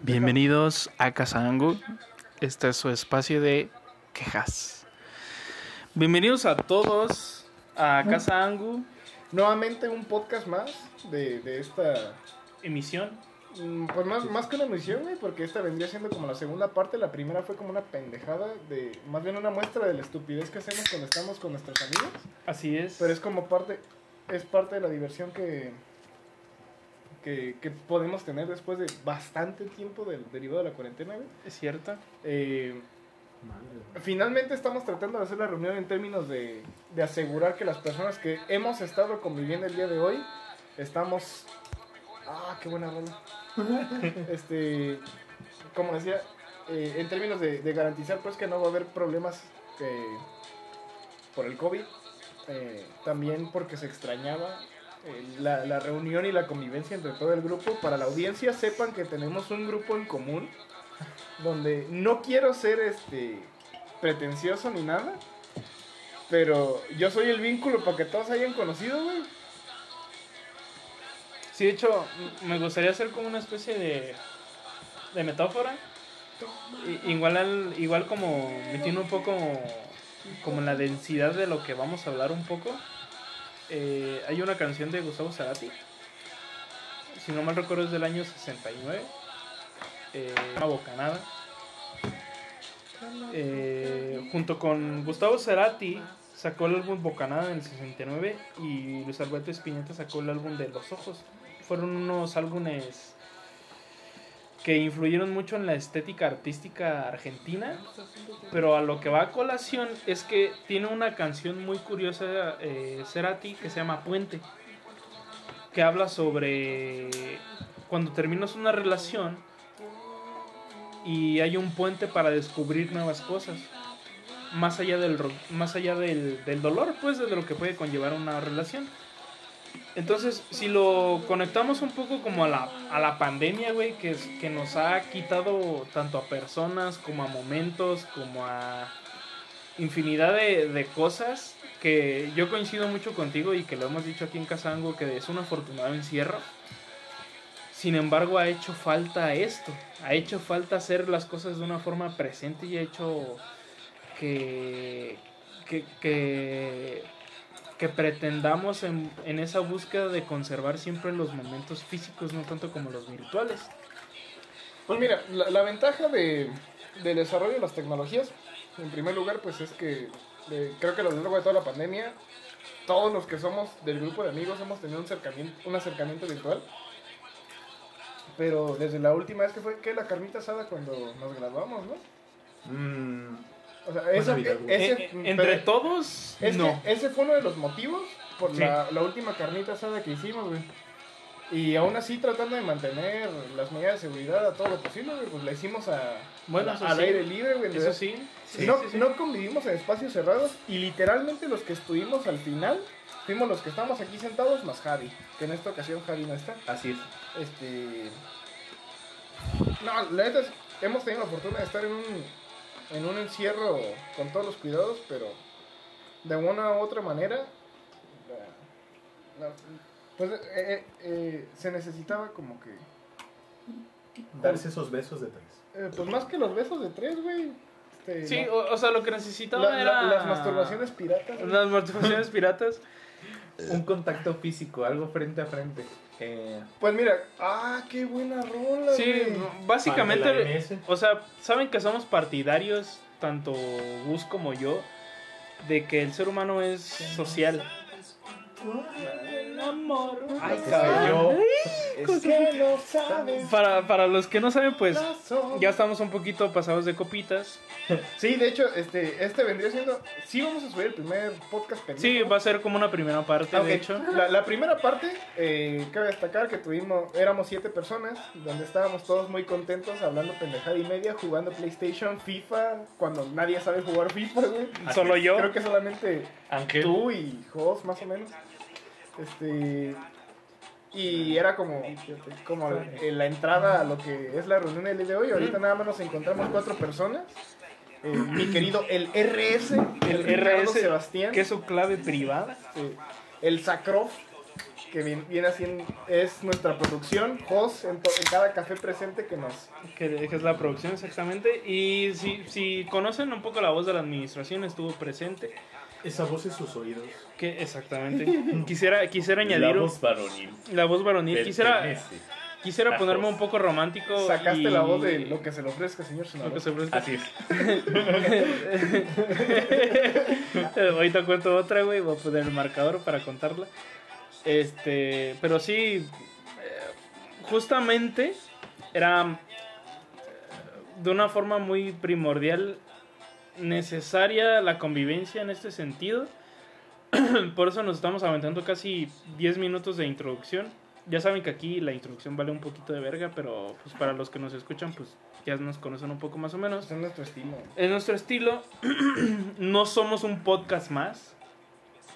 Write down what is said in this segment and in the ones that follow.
Bienvenidos a Casa Angu. Este es su espacio de quejas. Bienvenidos a todos a Casa Angu, Nuevamente un podcast más de, de esta... emisión. mm, Pues más, más que una emisión, güey, porque esta vendría siendo como la segunda parte. La primera fue como una pendejada de... Más bien una muestra de la estupidez que hacemos cuando estamos con nuestros amigos. Así es. Pero es como parte... Es parte de la diversión que... Que, que podemos tener después de bastante tiempo del derivado de la cuarentena, güey. Es cierto. Eh, Finalmente estamos tratando de hacer la reunión en términos de, de asegurar que las personas que hemos estado conviviendo el día de hoy estamos... Ah, qué buena rola. este, como decía, eh, en términos de, de garantizar pues que no va a haber problemas eh, por el COVID. eh, también porque se extrañaba la, la reunión y la convivencia entre todo el grupo. Para la audiencia sepan que tenemos un grupo en común donde no quiero ser este pretencioso ni nada, pero yo soy el vínculo para que todos hayan conocido, güey. Sí, de hecho, me gustaría hacer como una especie de, de metáfora. I- Igual, al- igual como metiendo un poco como la densidad de lo que vamos a hablar un poco. Eh, hay una canción de Gustavo Cerati. Si no mal recuerdo es del año 69. eh, una bocanada. Eh, junto con Gustavo Cerati sacó el álbum Bocanada en el 69 y Luis Alberto Spinetta sacó el álbum de Los Ojos. Fueron unos álbumes que influyeron mucho en la estética artística argentina, pero a lo que va a colación es que tiene una canción muy curiosa eh, Cerati que se llama Puente, que habla sobre cuando terminas una relación y hay un puente para descubrir nuevas cosas más allá del más allá del, del dolor pues de lo que puede conllevar una relación entonces si lo conectamos un poco como a la, a la pandemia güey que, es- que nos ha quitado tanto a personas como a momentos como a infinidad de, de cosas que yo coincido mucho contigo y que lo hemos dicho aquí en Casango que es un afortunado encierro sin embargo, ha hecho falta esto. Ha hecho falta hacer las cosas de una forma presente y ha hecho que, que, que, que pretendamos en, en esa búsqueda de conservar siempre los momentos físicos, no tanto como los virtuales. Pues mira, la, la ventaja de, del desarrollo de las tecnologías, en primer lugar, pues es que eh, creo que a lo largo de toda la pandemia, todos los que somos del grupo de amigos hemos tenido un acercamiento, un acercamiento virtual. Pero desde la última vez que fue, que la carnita asada cuando nos graduamos, ¿no? Mm, O sea, vida, ese, Eh, eh, entre pero- todos, Es no. que ese fue uno de los motivos por Sí. la, la última carnita asada que hicimos, güey. Y aún así tratando de mantener las medidas de seguridad a todo lo posible, güey, pues la hicimos a, Bueno, al sí. aire libre, güey. Eso sí. sí, no, sí, sí. no convivimos en espacios cerrados y literalmente los que estuvimos al final fuimos los que estamos aquí sentados más Javi, que en esta ocasión Javi no está. así es. Este. No, la neta es- hemos tenido la fortuna de estar en un, en un encierro con todos los cuidados, pero de una u otra manera. la- pues eh, eh, eh, se necesitaba como que. Darse esos besos de tres. eh, pues más que los besos de tres, güey. Este, Sí, la- o, o sea, lo que necesitaba la- la- era... las masturbaciones piratas. Las masturbaciones piratas. Un contacto físico, algo frente a frente. Eh, Pues mira, ah, qué buena rola. Sí, güey. Básicamente, o sea, saben que somos partidarios, tanto Gus como yo, de que el ser humano es social. Ay, Ese cabrón. yo. Es que no sabes. Para, para los que no saben, pues ya estamos un poquito pasados de copitas. Sí, de hecho, este, este vendría siendo. Sí, vamos a subir el primer podcast pendiente. Sí, va a ser como una primera parte, Aunque de hecho. La, la primera parte, eh, cabe destacar que tuvimos, éramos siete personas, donde estábamos todos muy contentos, hablando pendejada y media, jugando PlayStation, FIFA, cuando nadie sabe jugar FIFA, güey. Solo yo. Creo que solamente Ángel. tú y Jos, más o menos. Este. Y era como, como eh, la entrada a lo que es la reunión del día de hoy. Ahorita nada más nos encontramos cuatro personas. Eh, mi querido, el RS, el, El RS, Sebastián. que es su clave privada. Sí. El Sacrof. que viene, viene haciendo, es nuestra producción, Jos, en, en cada café presente que nos... que, que es la producción exactamente. Y si, si conocen un poco la voz de la administración, estuvo presente. Esa voz en sus oídos. Que exactamente. Quisiera, quisiera añadir La voz varonil. la voz varonil. Quisiera, quisiera La ponerme voz. un poco romántico. Sacaste y- la voz de lo que se le ofrezca, señor lo senador. que se ofrezca. Así es. Ahorita cuento otra, güey. Voy a poner el marcador para contarla. Este, pero sí, eh, justamente era eh, de una forma muy primordial necesaria la convivencia en este sentido. Por eso nos estamos aventando casi 10 minutos de introducción. Ya saben que aquí la introducción vale un poquito de verga, pero pues para los que nos escuchan, pues ya nos conocen un poco más o menos. Es nuestro estilo. En nuestro estilo, no somos un podcast más.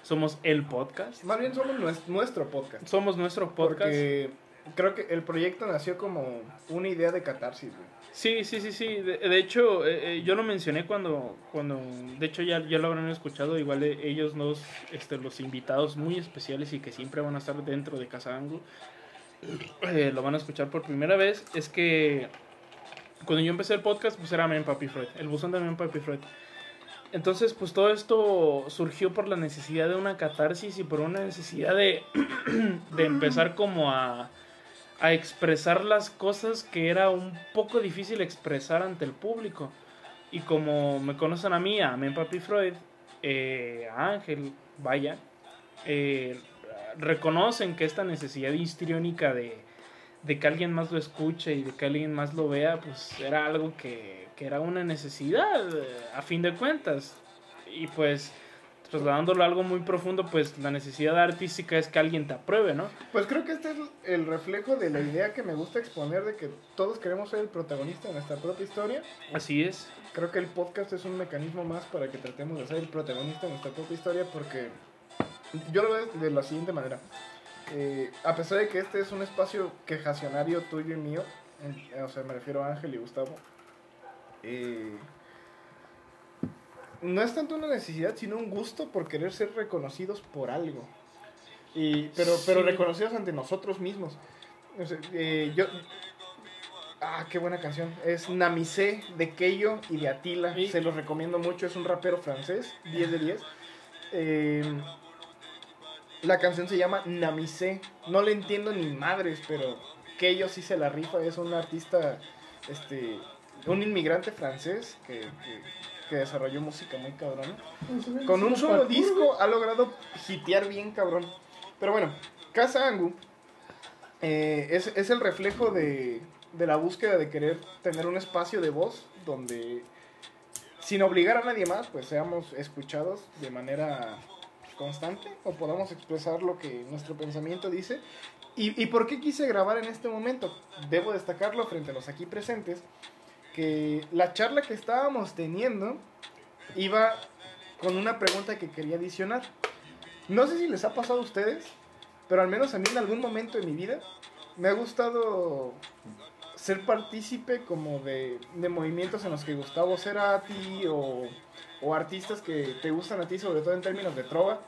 Somos el podcast. Más bien somos nues- nuestro podcast. Somos nuestro podcast. Porque creo que el proyecto nació como una idea de catarsis, güey. Sí, sí, sí, sí. De, hecho, eh, eh, yo lo mencioné cuando, cuando, de hecho ya, ya lo habrán escuchado. Igual eh, ellos dos, este, los invitados muy especiales y que siempre van a estar dentro de Casa Angu, eh, lo van a escuchar por primera vez. Es que cuando yo empecé el podcast, pues era Men Papi Freud, el buzón de Men Papi Freud. Entonces, pues todo esto surgió por la necesidad de una catarsis y por una necesidad de, de empezar como a, a expresar las cosas que era un poco difícil expresar ante el público. Y como me conocen a mí, a Men Papi Freud, eh, a Ángel, vaya, eh, reconocen que esta necesidad histriónica de, de que alguien más lo escuche y de que alguien más lo vea, pues era algo que, que era una necesidad, eh, a fin de cuentas. Y pues, trasladándolo a algo muy profundo, pues la necesidad artística es que alguien te apruebe, ¿no? Pues creo que este es el reflejo de la idea que me gusta exponer de que todos queremos ser el protagonista de nuestra propia historia. Así es. Creo que el podcast es un mecanismo más para que tratemos de ser el protagonista de nuestra propia historia porque yo lo veo de la siguiente manera. Eh, a pesar de que este es un espacio quejacionario tuyo y mío, o sea, me refiero a Ángel y Gustavo, eh, no es tanto una necesidad, sino un gusto por querer ser reconocidos por algo. Y, pero, pero reconocidos ante nosotros mismos. Eh, yo, Ah, qué buena canción. Es Namisé de Keio y de Atila. Y- Se los recomiendo mucho. Es un rapero francés. 10 de 10. Eh, la canción se llama Namisé. No le entiendo ni madres, pero Keio sí se la rifa. Es un artista, este, un inmigrante francés que, que- que desarrolló música muy cabrona. Con un solo disco ha logrado hitear bien cabrón. Pero bueno, Casa Angu eh, es, es el reflejo de, de la búsqueda de querer tener un espacio de voz donde, sin obligar a nadie más, pues seamos escuchados de manera constante o podamos expresar lo que nuestro pensamiento dice. ¿Y, y por qué quise grabar en este momento? Debo destacarlo frente a los aquí presentes, que la charla que estábamos teniendo iba con una pregunta que quería adicionar. No sé si les ha pasado a ustedes, pero al menos a mí en algún momento de mi vida me ha gustado ser partícipe como de, de movimientos en los que Gustavo Cerati o, o artistas que te gustan a ti, sobre todo en términos de trova,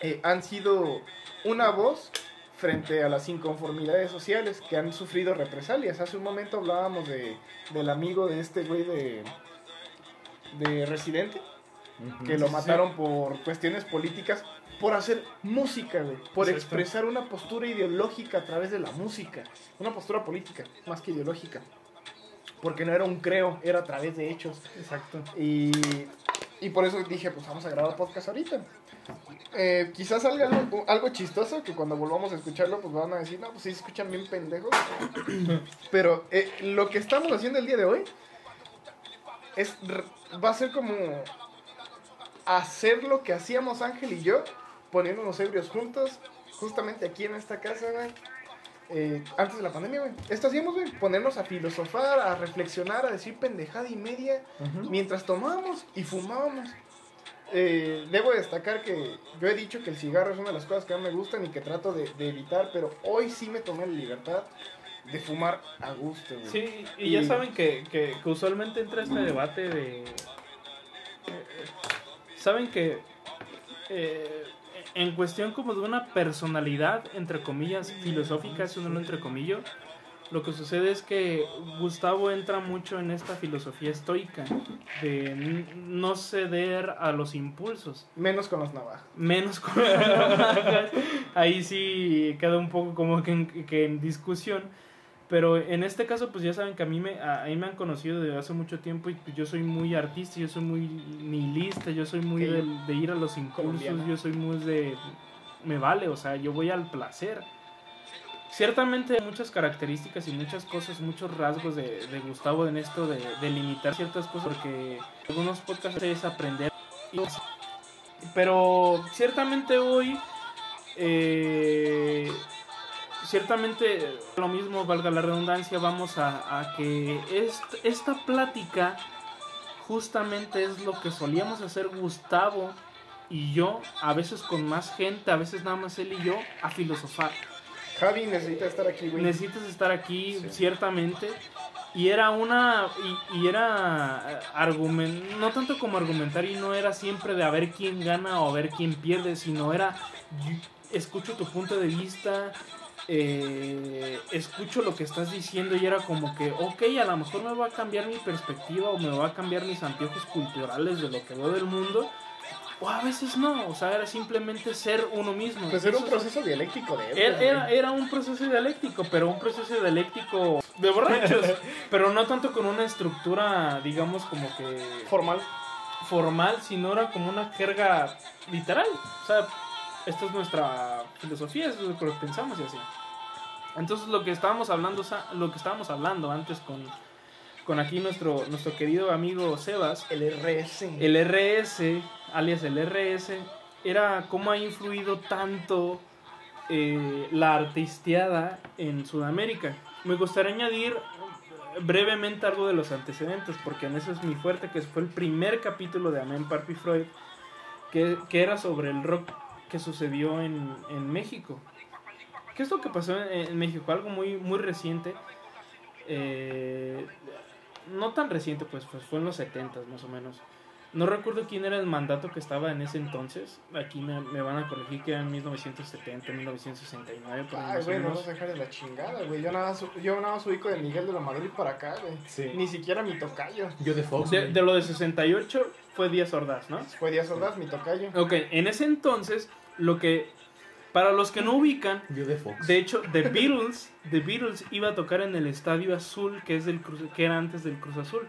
eh, han sido una voz frente a las inconformidades sociales que han sufrido represalias. Hace un momento hablábamos de, del amigo de este güey de, de Residente, que lo Sí, sí, mataron por cuestiones políticas, por hacer música, güey, por Exacto. expresar una postura ideológica a través de la música, una postura política, más que ideológica, porque no era un creo, era a través de hechos. Exacto. Y, y por eso dije, pues vamos a grabar podcast ahorita. Eh, quizás salga algo, algo chistoso que cuando volvamos a escucharlo, pues van a decir, no, pues sí se escuchan bien pendejos. Pero eh, lo que estamos haciendo el día de hoy es, va a ser como hacer lo que hacíamos Ángel y yo, poniéndonos ebrios juntos, justamente aquí en esta casa, güey. eh, antes de la pandemia, güey. Esto hacíamos, güey, ponernos a filosofar, a reflexionar, a decir pendejada y media mientras tomábamos y fumábamos. Eh, debo destacar que yo he dicho que el cigarro es una de las cosas que más me gustan y que trato de, de evitar, pero hoy sí me tomé la libertad de fumar a gusto, güey. Sí, y Y- ya saben que, que, que usualmente entra este debate de... eh, Saben que eh, en cuestión como de una personalidad, entre comillas, filosófica, es un entre comillas, lo que sucede es que Gustavo entra mucho en esta filosofía estoica de no ceder a los impulsos, Menos con los navajas. menos con las navajas. Ahí sí queda un poco como que en, que en discusión. Pero en este caso, pues ya saben que a mí me, a, a mí me han conocido desde hace mucho tiempo y pues yo soy muy artista, yo soy muy nihilista, yo soy muy del- de, ir a los impulsos, Colombiana. yo soy muy de... Me vale, o sea, yo voy al placer. Ciertamente muchas características y muchas cosas, muchos rasgos de, de Gustavo en esto de, limitar ciertas cosas, porque algunos podcasts es aprender. Pero ciertamente hoy, eh, ciertamente lo mismo, valga la redundancia, vamos a, a que est- esta plática justamente es lo que solíamos hacer Gustavo y yo, a veces con más gente, a veces nada más él y yo, a filosofar. Javi necesita estar aquí, güey. Necesitas estar aquí, Sí. ciertamente. Y era una. Y, y era. argument, no tanto como argumentar, y no era siempre de a ver quién gana o a ver quién pierde, sino era. escucho tu punto de vista. eh, escucho lo que estás diciendo y era como que, ok, a lo mejor me va a cambiar mi perspectiva o me va a cambiar mis anteojos culturales de lo que veo del mundo, o a veces no, o sea, era simplemente ser uno mismo. Pues era un Eso es- proceso dialéctico de era, él. era, era un proceso dialéctico, pero un proceso dialéctico de borrachos. pero no tanto con una estructura, digamos, como que Formal. formal, sino era como una jerga literal. O sea, esta es nuestra filosofía, eso es lo que pensamos y así. Entonces lo que estábamos hablando, lo que estábamos hablando antes con, con aquí nuestro, nuestro querido amigo Sebas, El RS. el RS, alias el RS, era cómo ha influido tanto eh, la artisteada en Sudamérica. Me gustaría añadir brevemente algo de los antecedentes, porque en eso es mi fuerte, que fue el primer capítulo de Amen Parpi Freud, que, que era sobre el rock que sucedió en, en México. ¿Qué es lo que pasó en, en México? Algo muy, muy reciente. eh, no tan reciente, pues, pues fue en los 70 más o menos. No recuerdo quién era el mandato que estaba en ese entonces. Aquí me, me van a corregir que era en 1970, 1969. por ahí Ay, güey, no vas a dejar de la chingada, güey. Yo nada, más- yo nada más ubico de Miguel de la Madrid para acá, güey. Sí. Ni siquiera mi tocayo. Yo de Fox. De, de lo de 68 fue Díaz Ordaz, ¿no? Fue Díaz Ordaz, mi tocayo. Ok, en ese entonces, lo que. Para los que no ubican, Yo de Fox. de hecho, The Beatles, The Beatles iba a tocar en el Estadio Azul, que es del Cruz, que era antes del Cruz Azul.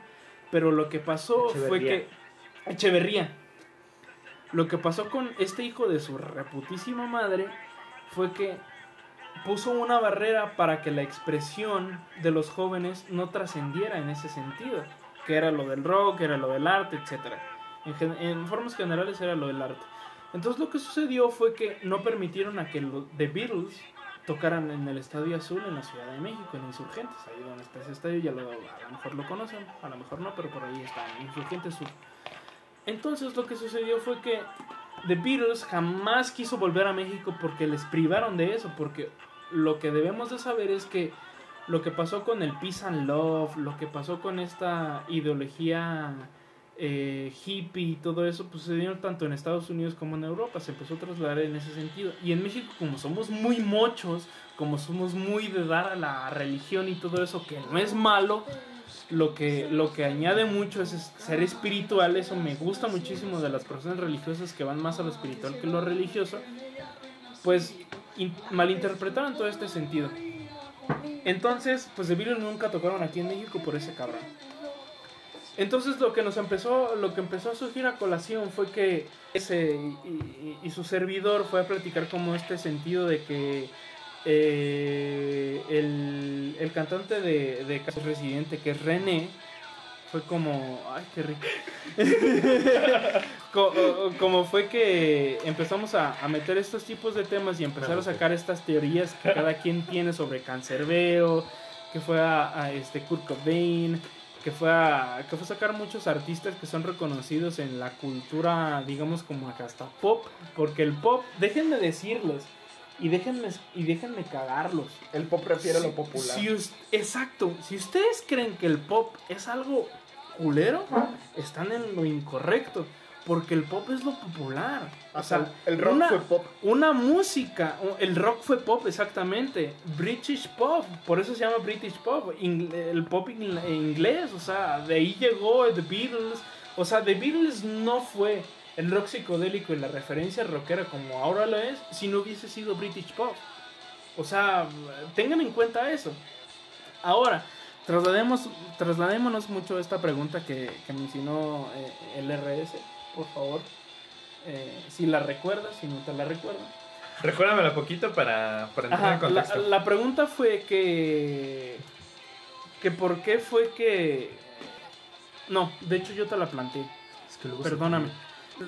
Pero lo que pasó fue que Echeverría. Lo que pasó con este hijo de su reputísima madre fue que puso una barrera para que la expresión de los jóvenes no trascendiera en ese sentido, que era lo del rock, era lo del arte, etcétera. En, formas generales era lo del arte. Entonces lo que sucedió fue que no permitieron a que los The Beatles tocaran en el Estadio Azul en la Ciudad de México, en Insurgentes, ahí donde está ese estadio, ya lo, a lo mejor lo conocen, a lo mejor no, pero por ahí está, en Insurgentes Sur. Entonces lo que sucedió fue que The Beatles jamás quiso volver a México porque les privaron de eso, porque lo que debemos de saber es que lo que pasó con el Peace and Love, lo que pasó con esta ideología eh, hippie y todo eso, pues se tanto en Estados Unidos como en Europa, se empezó a trasladar en ese sentido. Y en México, como somos muy mochos, como somos muy de dar a la religión y todo eso, que no es malo, lo que, lo que añade mucho es ser espiritual, eso me gusta muchísimo de las personas religiosas que van más a lo espiritual que lo religioso, pues in- malinterpretaron todo este sentido. Entonces, pues The Beatles nunca tocaron aquí en México por ese cabrón. Entonces lo que nos empezó, lo que empezó a surgir a colación fue que ese y- y su servidor fue a platicar como este sentido de que eh, el, el cantante de, de Caso Residente, que es René, fue como, ay, qué rico. Co- como fue que empezamos a, a meter estos tipos de temas y empezar a sacar estas teorías que cada quien tiene sobre Cancerbero, que fue a, a, este Kurt Cobain, que fue a, que fue a sacar muchos artistas que son reconocidos en la cultura, digamos como acá hasta pop, porque el pop, déjenme decirles y déjenme y déjenme cagarlos. El pop refiere a Si- lo popular. si us- exacto. Si ustedes creen que el pop es algo culero, están en lo incorrecto. Porque el pop es lo popular. O sea, el rock una, fue pop. una música, el rock fue pop exactamente, British pop, por eso se llama British pop, el pop ing- inglés, o sea, de ahí llegó The Beatles, o sea, The Beatles no fue el rock psicodélico y la referencia rockera como ahora lo es, si no hubiese sido British pop. O sea, tengan en cuenta eso. Ahora, traslademos, trasladémonos mucho a esta pregunta que, que mencionó eh, el RS, por favor. Eh, si la recuerdas, si no te la recuerdas. Recuérdamela poquito para, para entrar en Ajá, la, contexto. la pregunta fue que. que por qué fue que. No, de hecho yo te la planteé. Es que Perdóname.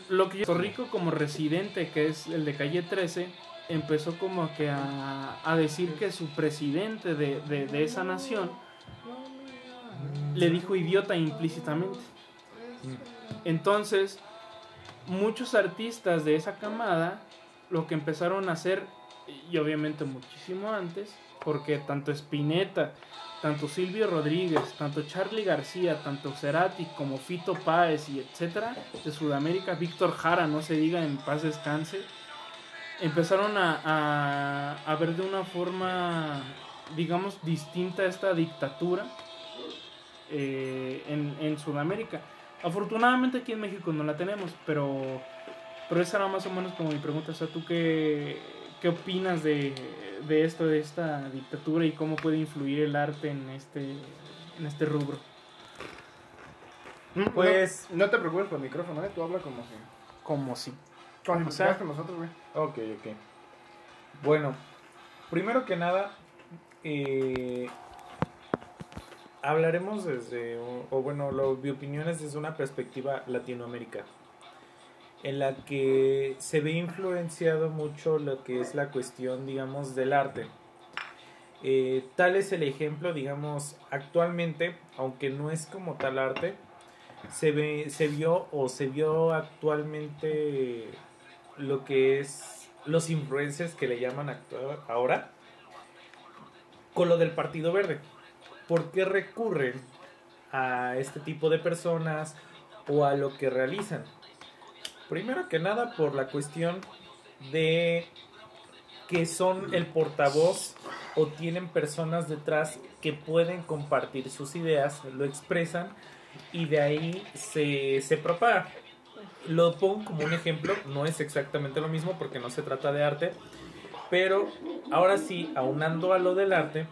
Lo que yo, Rico como residente, que es el de calle 13, empezó como que a, a decir que su presidente de, de- de esa nación le dijo idiota implícitamente. Entonces, muchos artistas de esa camada lo que empezaron a hacer, y obviamente muchísimo antes, porque tanto Spinetta, tanto Silvio Rodríguez, tanto Charlie García, tanto Cerati como Fito Páez y etcétera, de Sudamérica, Víctor Jara, no se diga en paz descanse, empezaron a, a, ver de una forma, digamos, distinta esta dictatura eh, en, en Sudamérica. Afortunadamente aquí en México no la tenemos, pero, pero esa era más o menos como mi pregunta. O sea, ¿tú qué, qué opinas de, de esto, de esta dictatura y cómo puede influir el arte en este, en este rubro? Mm, Pues- No, no te preocupes por el micrófono, ¿eh? Tú habla como si... Como si. Como O si sea- con nosotros, güey. Ok, ok. Bueno, primero que nada, eh, hablaremos desde, o, o bueno, lo, mi opinión es desde una perspectiva Latinoamérica, en la que se ve influenciado mucho lo que es la cuestión, digamos, del arte. Eh, tal es el ejemplo, digamos, actualmente, aunque no es como tal arte, se, ve, se vio o se vio actualmente lo que es los influencers que le llaman actua- ahora con lo del Partido Verde. ¿Por qué recurren a este tipo de personas o a lo que realizan? Primero que nada por la cuestión de que son el portavoz o tienen personas detrás que pueden compartir sus ideas, lo expresan y de ahí se, se propaga. Lo pongo como un ejemplo, no es exactamente lo mismo porque no se trata de arte, pero ahora sí, aunando a lo del arte,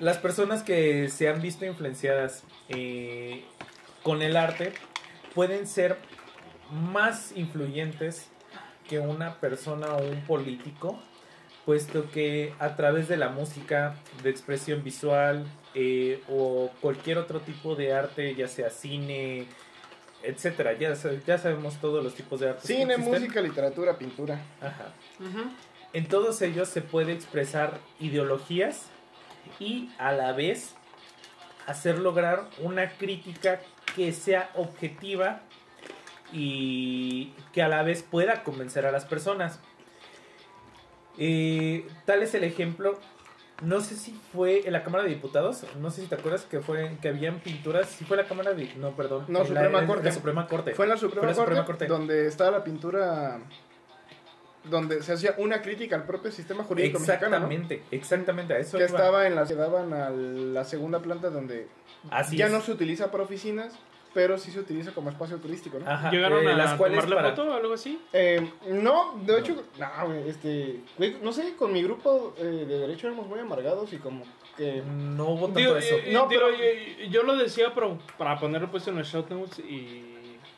las personas que se han visto influenciadas eh, con el arte pueden ser más influyentes que una persona o un político, puesto que a través de la música, de expresión visual eh, o cualquier otro tipo de arte, ya sea cine, etcétera, ya, sa- ya sabemos todos los tipos de arte. Cine, música, literatura, pintura. Ajá. En todos ellos se puede expresar ideologías y a la vez hacer lograr una crítica que sea objetiva y que a la vez pueda convencer a las personas. Eh, tal es el ejemplo. No sé si fue en la Cámara de Diputados, no sé si te acuerdas que fue que habían pinturas, si fue la Cámara de no, perdón, No, Suprema Corte. la Suprema Corte. Fue en la Suprema, Fue en la Corte, Suprema Corte. donde estaba la pintura donde se hacía una crítica al propio sistema jurídico mexicano, ¿no? Exactamente, exactamente a eso que iba. estaba en la que daban a la segunda planta donde Así ya es. no se utiliza para oficinas, pero sí se utiliza como espacio turístico, ¿no? Ajá, ¿Llegaron eh, a las cuales tomarle para- foto o algo así? Eh, no, de hecho, no, este, no sé, con mi grupo eh, de derecho éramos muy amargados y como que No hubo tanto Digo, eso. eh, No, digo, pero- yo, yo lo decía pero para ponerlo pues en los show notes y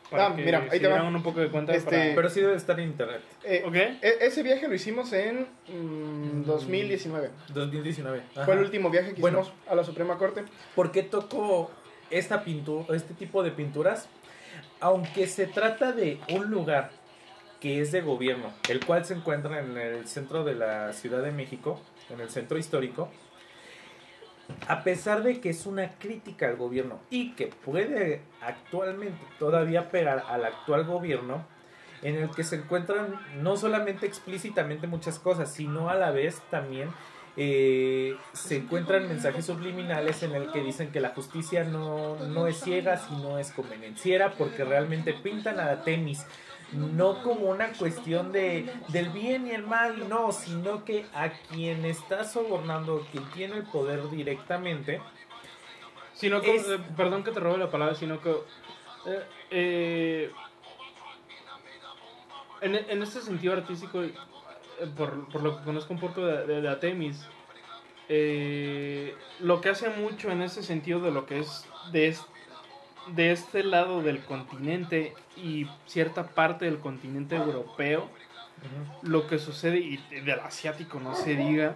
para Ah, que mira, ahí se te va. un poco de cuenta Este, para- Pero sí debe estar en internet. eh, ¿Ok? e- ese viaje lo hicimos en mm, 2019. 2019. Fue Ajá. el último viaje que Bueno. hicimos a la Suprema Corte. ¿Por qué toco esta pintura, este tipo de pinturas? Aunque se trata de un lugar que es de gobierno, el cual se encuentra en el centro de la Ciudad de México, en el centro histórico, a pesar de que es una crítica al gobierno y que puede actualmente todavía pegar al actual gobierno, en el que se encuentran no solamente explícitamente muchas cosas, sino a la vez también eh, se encuentran mensajes subliminales en el que dicen que la justicia no, no es ciega, sino es convenenciera, porque realmente pintan a Temis no como una cuestión de del bien y el mal, no, sino que a quien está sobornando, quien tiene el poder directamente, Sino que, eh, perdón que te robe la palabra, sino que eh, eh, en, en este sentido artístico, por, por lo que conozco un poco de, de, de Atemis, eh, lo que hace mucho en ese sentido de lo que es de, es- de este lado del continente y cierta parte del continente europeo, lo que sucede, y del asiático no se diga,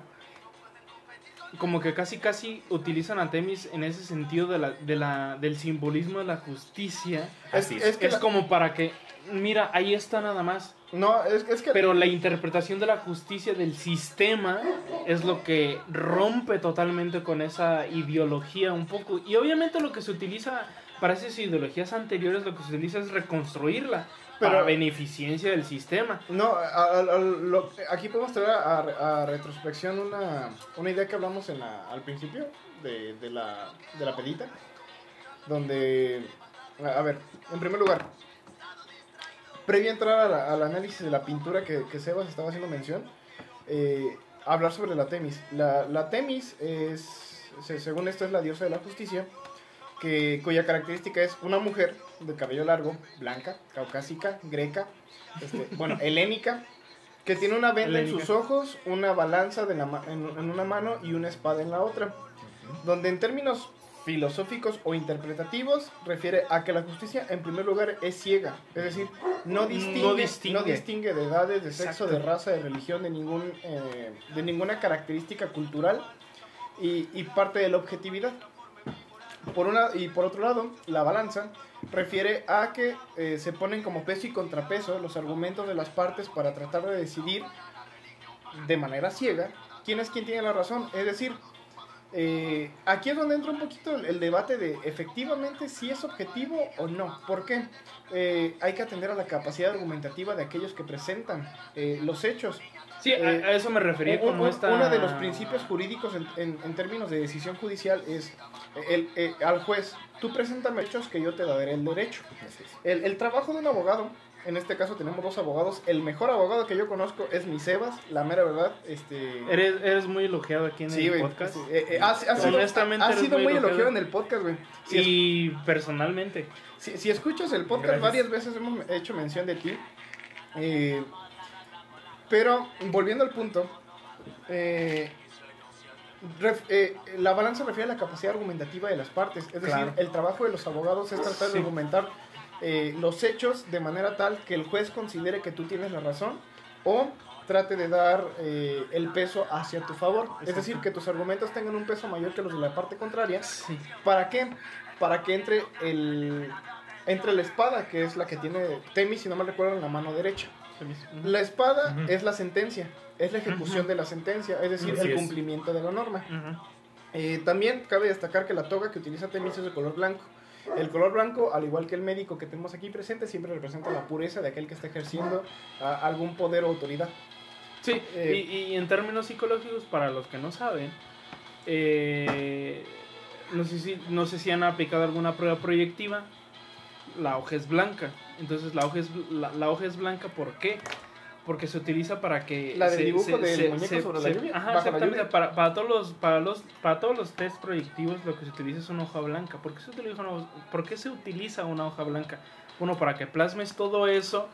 como que casi casi utilizan a Temis en ese sentido de la, de la, del simbolismo de la justicia. Es, Así es. es que Es la- como para que, mira, ahí está nada más. no, es, es que Pero la interpretación de la justicia del sistema es lo que rompe totalmente con esa ideología un poco. Y obviamente lo que se utiliza para esas ideologías anteriores, lo que se utiliza es reconstruirla Pero- para beneficencia del sistema. No, a- a- a- lo- aquí podemos traer a, a retrospección una, una idea que hablamos en la- al principio de, de la, de la pedita, donde, a ver, en primer lugar, previo a entrar a la- al análisis de la pintura que, que Sebas estaba haciendo mención, eh, hablar sobre la Temis. La, la Temis es, se- según esto, es la diosa de la justicia, que, cuya característica es una mujer de cabello largo, blanca, caucásica, greca, este, bueno, helénica, que tiene una venda en sus ojos, una balanza de la ma- en, en una mano y una espada en la otra, donde en términos filosóficos o interpretativos refiere a que la justicia en primer lugar es ciega, es decir, no distingue, No no distingue. de edades, de sexo, de raza, de religión, de, ningún, eh, de ninguna característica cultural y, y parte de la objetividad. Por una, y por otro lado, la balanza refiere a que eh, se ponen como peso y contrapeso los argumentos de las partes para tratar de decidir de manera ciega quién es quien tiene la razón. Es decir, eh, aquí es donde entra un poquito el, el debate de efectivamente si es objetivo o no. ¿Por qué? Eh, hay que atender a la capacidad argumentativa de aquellos que presentan eh, los hechos. Sí, a, Eh, a eso me refería Un- como esta... Uno de los principios jurídicos en, en- en términos de decisión judicial es el, eh, al juez, tú preséntame hechos que yo te daré el derecho. El, el trabajo de un abogado, en este caso tenemos dos abogados, el mejor abogado que yo conozco es mi Sebas, la mera verdad. Este, Eres, eres muy elogiado aquí en sí, el podcast. sí, eh, eh, Honestamente ha eres sido muy elogiado. elogiado en el podcast, güey. Si, es- Y personalmente. si, si escuchas el podcast, Gracias. varias veces hemos hecho mención de ti. Eh, pero, volviendo al punto, eh, ref- eh, la balanza refiere a la capacidad argumentativa de las partes. Es decir, el trabajo de los abogados es tratar Sí. de argumentar eh, los hechos de manera tal que el juez considere que tú tienes la razón o trate de dar eh, el peso hacia tu favor. Es decir, que tus argumentos tengan un peso mayor que los de la parte contraria. Sí. ¿Para qué? Para que entre el entre la espada, que es la que tiene Temis, si no me recuerdo, en la mano derecha. La espada es la sentencia, es la ejecución de la sentencia, es decir, Así el es. cumplimiento de la norma. Eh, también cabe destacar que la toga que utiliza Temis es de color blanco. El color blanco, al igual que el médico que tenemos aquí presente, siempre representa la pureza de aquel que está ejerciendo algún poder o autoridad. Sí, Eh, y, y en términos psicológicos, para los que no saben, eh, no, sé si, no sé si han aplicado alguna prueba proyectiva, la hoja es blanca. Entonces la hoja es, la, la hoja es blanca, ¿por qué? Porque se utiliza para que... La del se- dibujo se- del se- muñeco se- sobre la lluvia, Ajá, bajo la exactamente. lluvia. Para, para, todos los, para, los, para todos los test proyectivos lo que se utiliza es una hoja blanca. ¿Por qué se utiliza una, por qué se utiliza una hoja blanca? Bueno, para que plasmes todo eso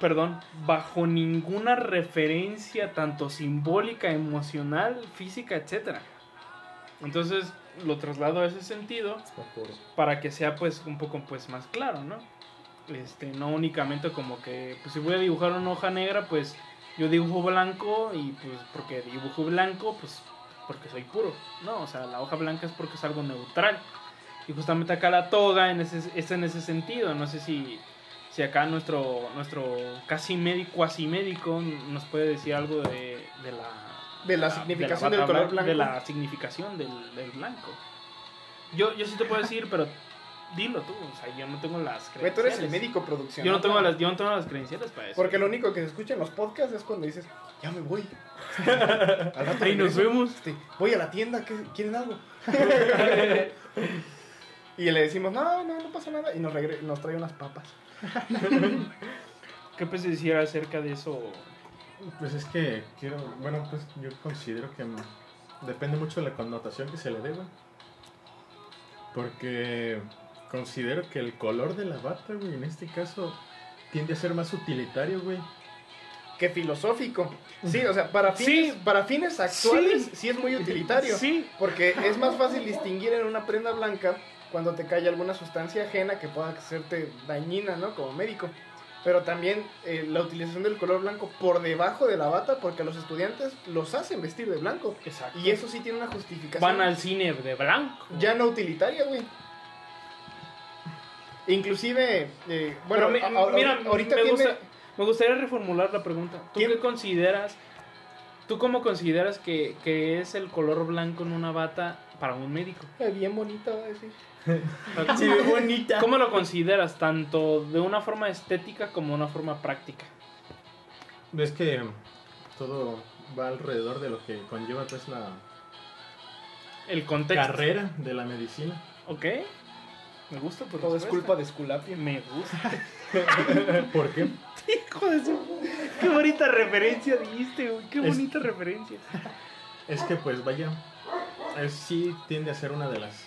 perdón, bajo ninguna referencia tanto simbólica, emocional, física, etcétera. Entonces lo traslado a ese sentido para que sea pues un poco pues más claro, ¿no? Este, no únicamente como que pues si voy a dibujar una hoja negra, pues yo dibujo blanco y pues porque dibujo blanco, pues porque soy puro, ¿no? O sea, la hoja blanca es porque es algo neutral. Y justamente acá la toga en ese, es en ese sentido. No sé si, si acá nuestro, nuestro casi médico, cuasi médico nos puede decir algo de, de la, De la de significación bata del color blan- blanco. De la significación del, del blanco. Yo, yo sí te puedo decir, pero dilo tú, o sea, yo no tengo las Güey, tú eres el credenciales. médico producción. Yo no tengo las, yo no tengo las credenciales para eso. Porque lo único que se escucha en los podcasts es cuando dices, ya me voy. Al rato Ahí nos vemos. Este, voy a la tienda, ¿qué- ¿quieren algo? y le decimos, no, no, no pasa nada. Y nos, regre- nos trae unas papas. ¿Qué puedes decir acerca de eso? Pues es que quiero, bueno, pues yo considero que depende mucho de la connotación que se le dé, güey. Porque considero que el color de la bata, güey, en este caso tiende a ser más utilitario, güey. Qué filosófico. Sí, o sea, para fines, Sí. para fines actuales Sí. sí. es muy utilitario. Sí, Porque es más fácil distinguir en una prenda blanca cuando te cae alguna sustancia ajena que pueda hacerte dañina, ¿no? Como médico. Pero también eh, la utilización del color blanco por debajo de la bata, porque a los estudiantes los hacen vestir de blanco. exacto. Y eso sí tiene una justificación. Van al cine de blanco. Ya no utilitaria, güey. Inclusive, eh, bueno, Pero mi- a- a- mira, ahorita me, tiene... gusta- me gustaría reformular la pregunta. ¿Tú ¿Quién? qué consideras? ¿Tú cómo consideras que, que es el color blanco en una bata para un médico? Eh, Bien bonita, va a decir. Sí, ve bonita. ¿Cómo lo consideras? Tanto de una forma estética como de una forma práctica. Es que todo va alrededor de lo que conlleva pues la El contexto. carrera de la medicina. ¿Ok? Me gusta tu Todo es culpa de Esculapio. Me gusta. ¿Por qué? Hijo de su... Qué bonita referencia diste, güey. Qué Es- bonita referencia. Es que pues vaya, es, sí tiende a ser una de las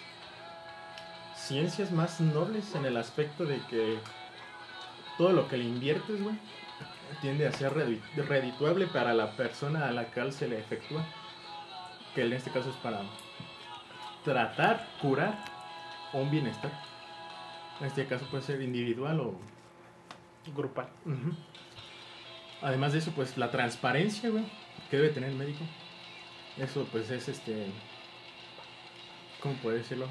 ciencias más nobles en el aspecto de que todo lo que le inviertes, güey, tiende a ser redi- redituable para la persona a la cual se le efectúa. Que en este caso es para tratar, curar un bienestar. En este caso puede ser individual o Grupal. Además de eso, pues la transparencia, güey, que debe tener el médico. Eso, pues es este. ¿Cómo puedo decirlo?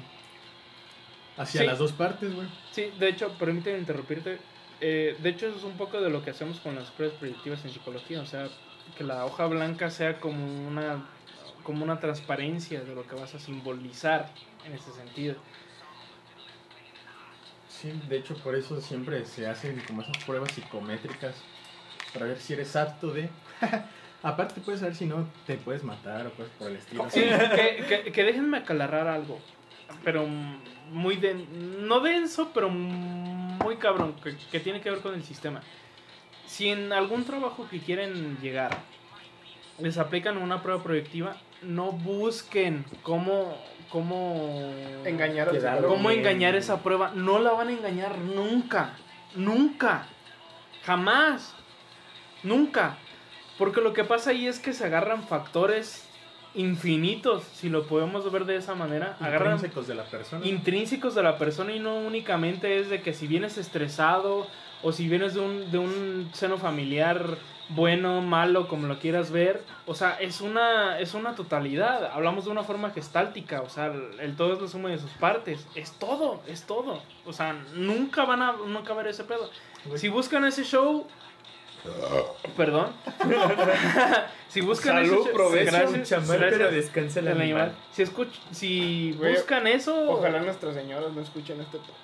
Hacia Sí. las dos partes, güey. Sí, de hecho, permíteme interrumpirte. Eh, de hecho, eso es un poco de lo que hacemos con las pruebas predictivas en psicología. O sea, que la hoja blanca sea como una, como una transparencia de lo que vas a simbolizar en ese sentido. Sí, de hecho, por eso siempre se hacen como esas pruebas psicométricas para ver si eres apto de. Aparte, puedes saber si no te puedes matar o por el estilo. Sí, que, que, que déjenme aclarar algo, pero muy den- no denso, pero muy cabrón, que, que tiene que ver con el sistema. Si en algún trabajo que quieren llegar les aplican una prueba proyectiva, no busquen cómo, cómo Engañar cómo Bien. engañar esa prueba. No la van a engañar nunca. Nunca. Jamás. Nunca. Porque lo que pasa ahí es que se agarran factores infinitos, si lo podemos ver de esa manera. Agarran Intrínsecos de la persona. intrínsecos de la persona y no únicamente es de que si vienes estresado o si vienes de un, de un seno familiar bueno, malo, como lo quieras ver, o sea, es una, es una totalidad, hablamos de una forma gestáltica, o sea, el, el todo es la suma de sus partes, es todo, es todo, o sea, nunca van a, nunca ver ese pedo. Si buscan ese show, perdón, si buscan Salud, ese show, provecho, gracias, Chamal, pero descansa el animal. animal. Si, escuch si Güey, buscan eso, Ojalá nuestras señoras no escuchen este podcast.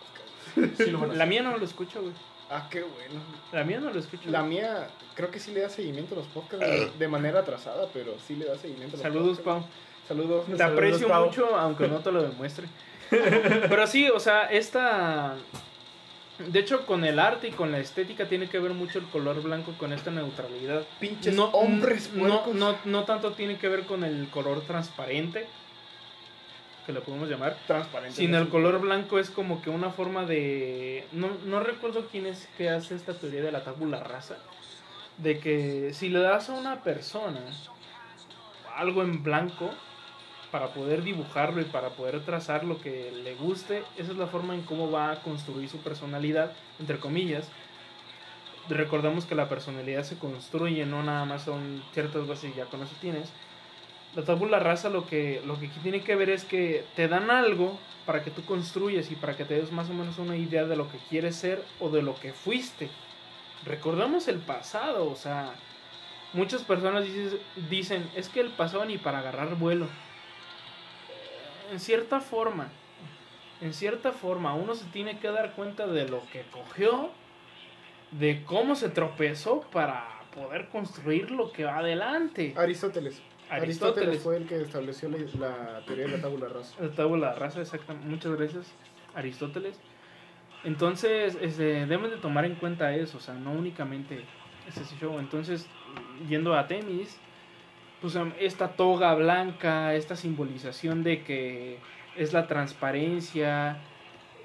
Sí la mía no lo escucho, güey. Ah, qué bueno. La mía no lo escucho. La mía, creo que sí le da seguimiento a los podcasts de, de manera atrasada, pero sí le da seguimiento a los Saludos, podcasts. Pau. Saludos. Te Saludos, aprecio Pau. mucho, aunque no te lo demuestre. Pero sí, o sea, esta... De hecho, con el arte y con la estética tiene que ver mucho el color blanco con esta neutralidad. Pinches No, hombres no, no, no tanto tiene que ver con el color transparente, que lo podemos llamar. transparente. Sin el color blanco es como que una forma de... No, no recuerdo quién es que hace esta teoría de la tabula rasa. De que si le das a una persona algo en blanco para poder dibujarlo y para poder trazar lo que le guste, esa es la forma en cómo va a construir su personalidad, entre comillas. Recordemos que la personalidad se construye, no nada más son ciertas bases y ya con eso tienes. La tabula rasa lo que, lo que aquí tiene que ver es que te dan algo para que tú construyas y para que te des más o menos una idea de lo que quieres ser o de lo que fuiste. Recordamos el pasado, o sea, muchas personas dices- dicen, es que el pasado ni para agarrar vuelo. En cierta forma, en cierta forma, uno se tiene que dar cuenta de lo que cogió, de cómo se tropezó para poder construir lo que va adelante. Aristóteles. Aristóteles. Aristóteles fue el que estableció la, la teoría de la tabula rasa. La tabla rasa, exactamente. Muchas gracias, Aristóteles. Entonces, este, deben de tomar en cuenta eso, o sea, no únicamente ese show. Entonces, yendo a Temis, pues em, esta toga blanca, esta simbolización de que es la transparencia,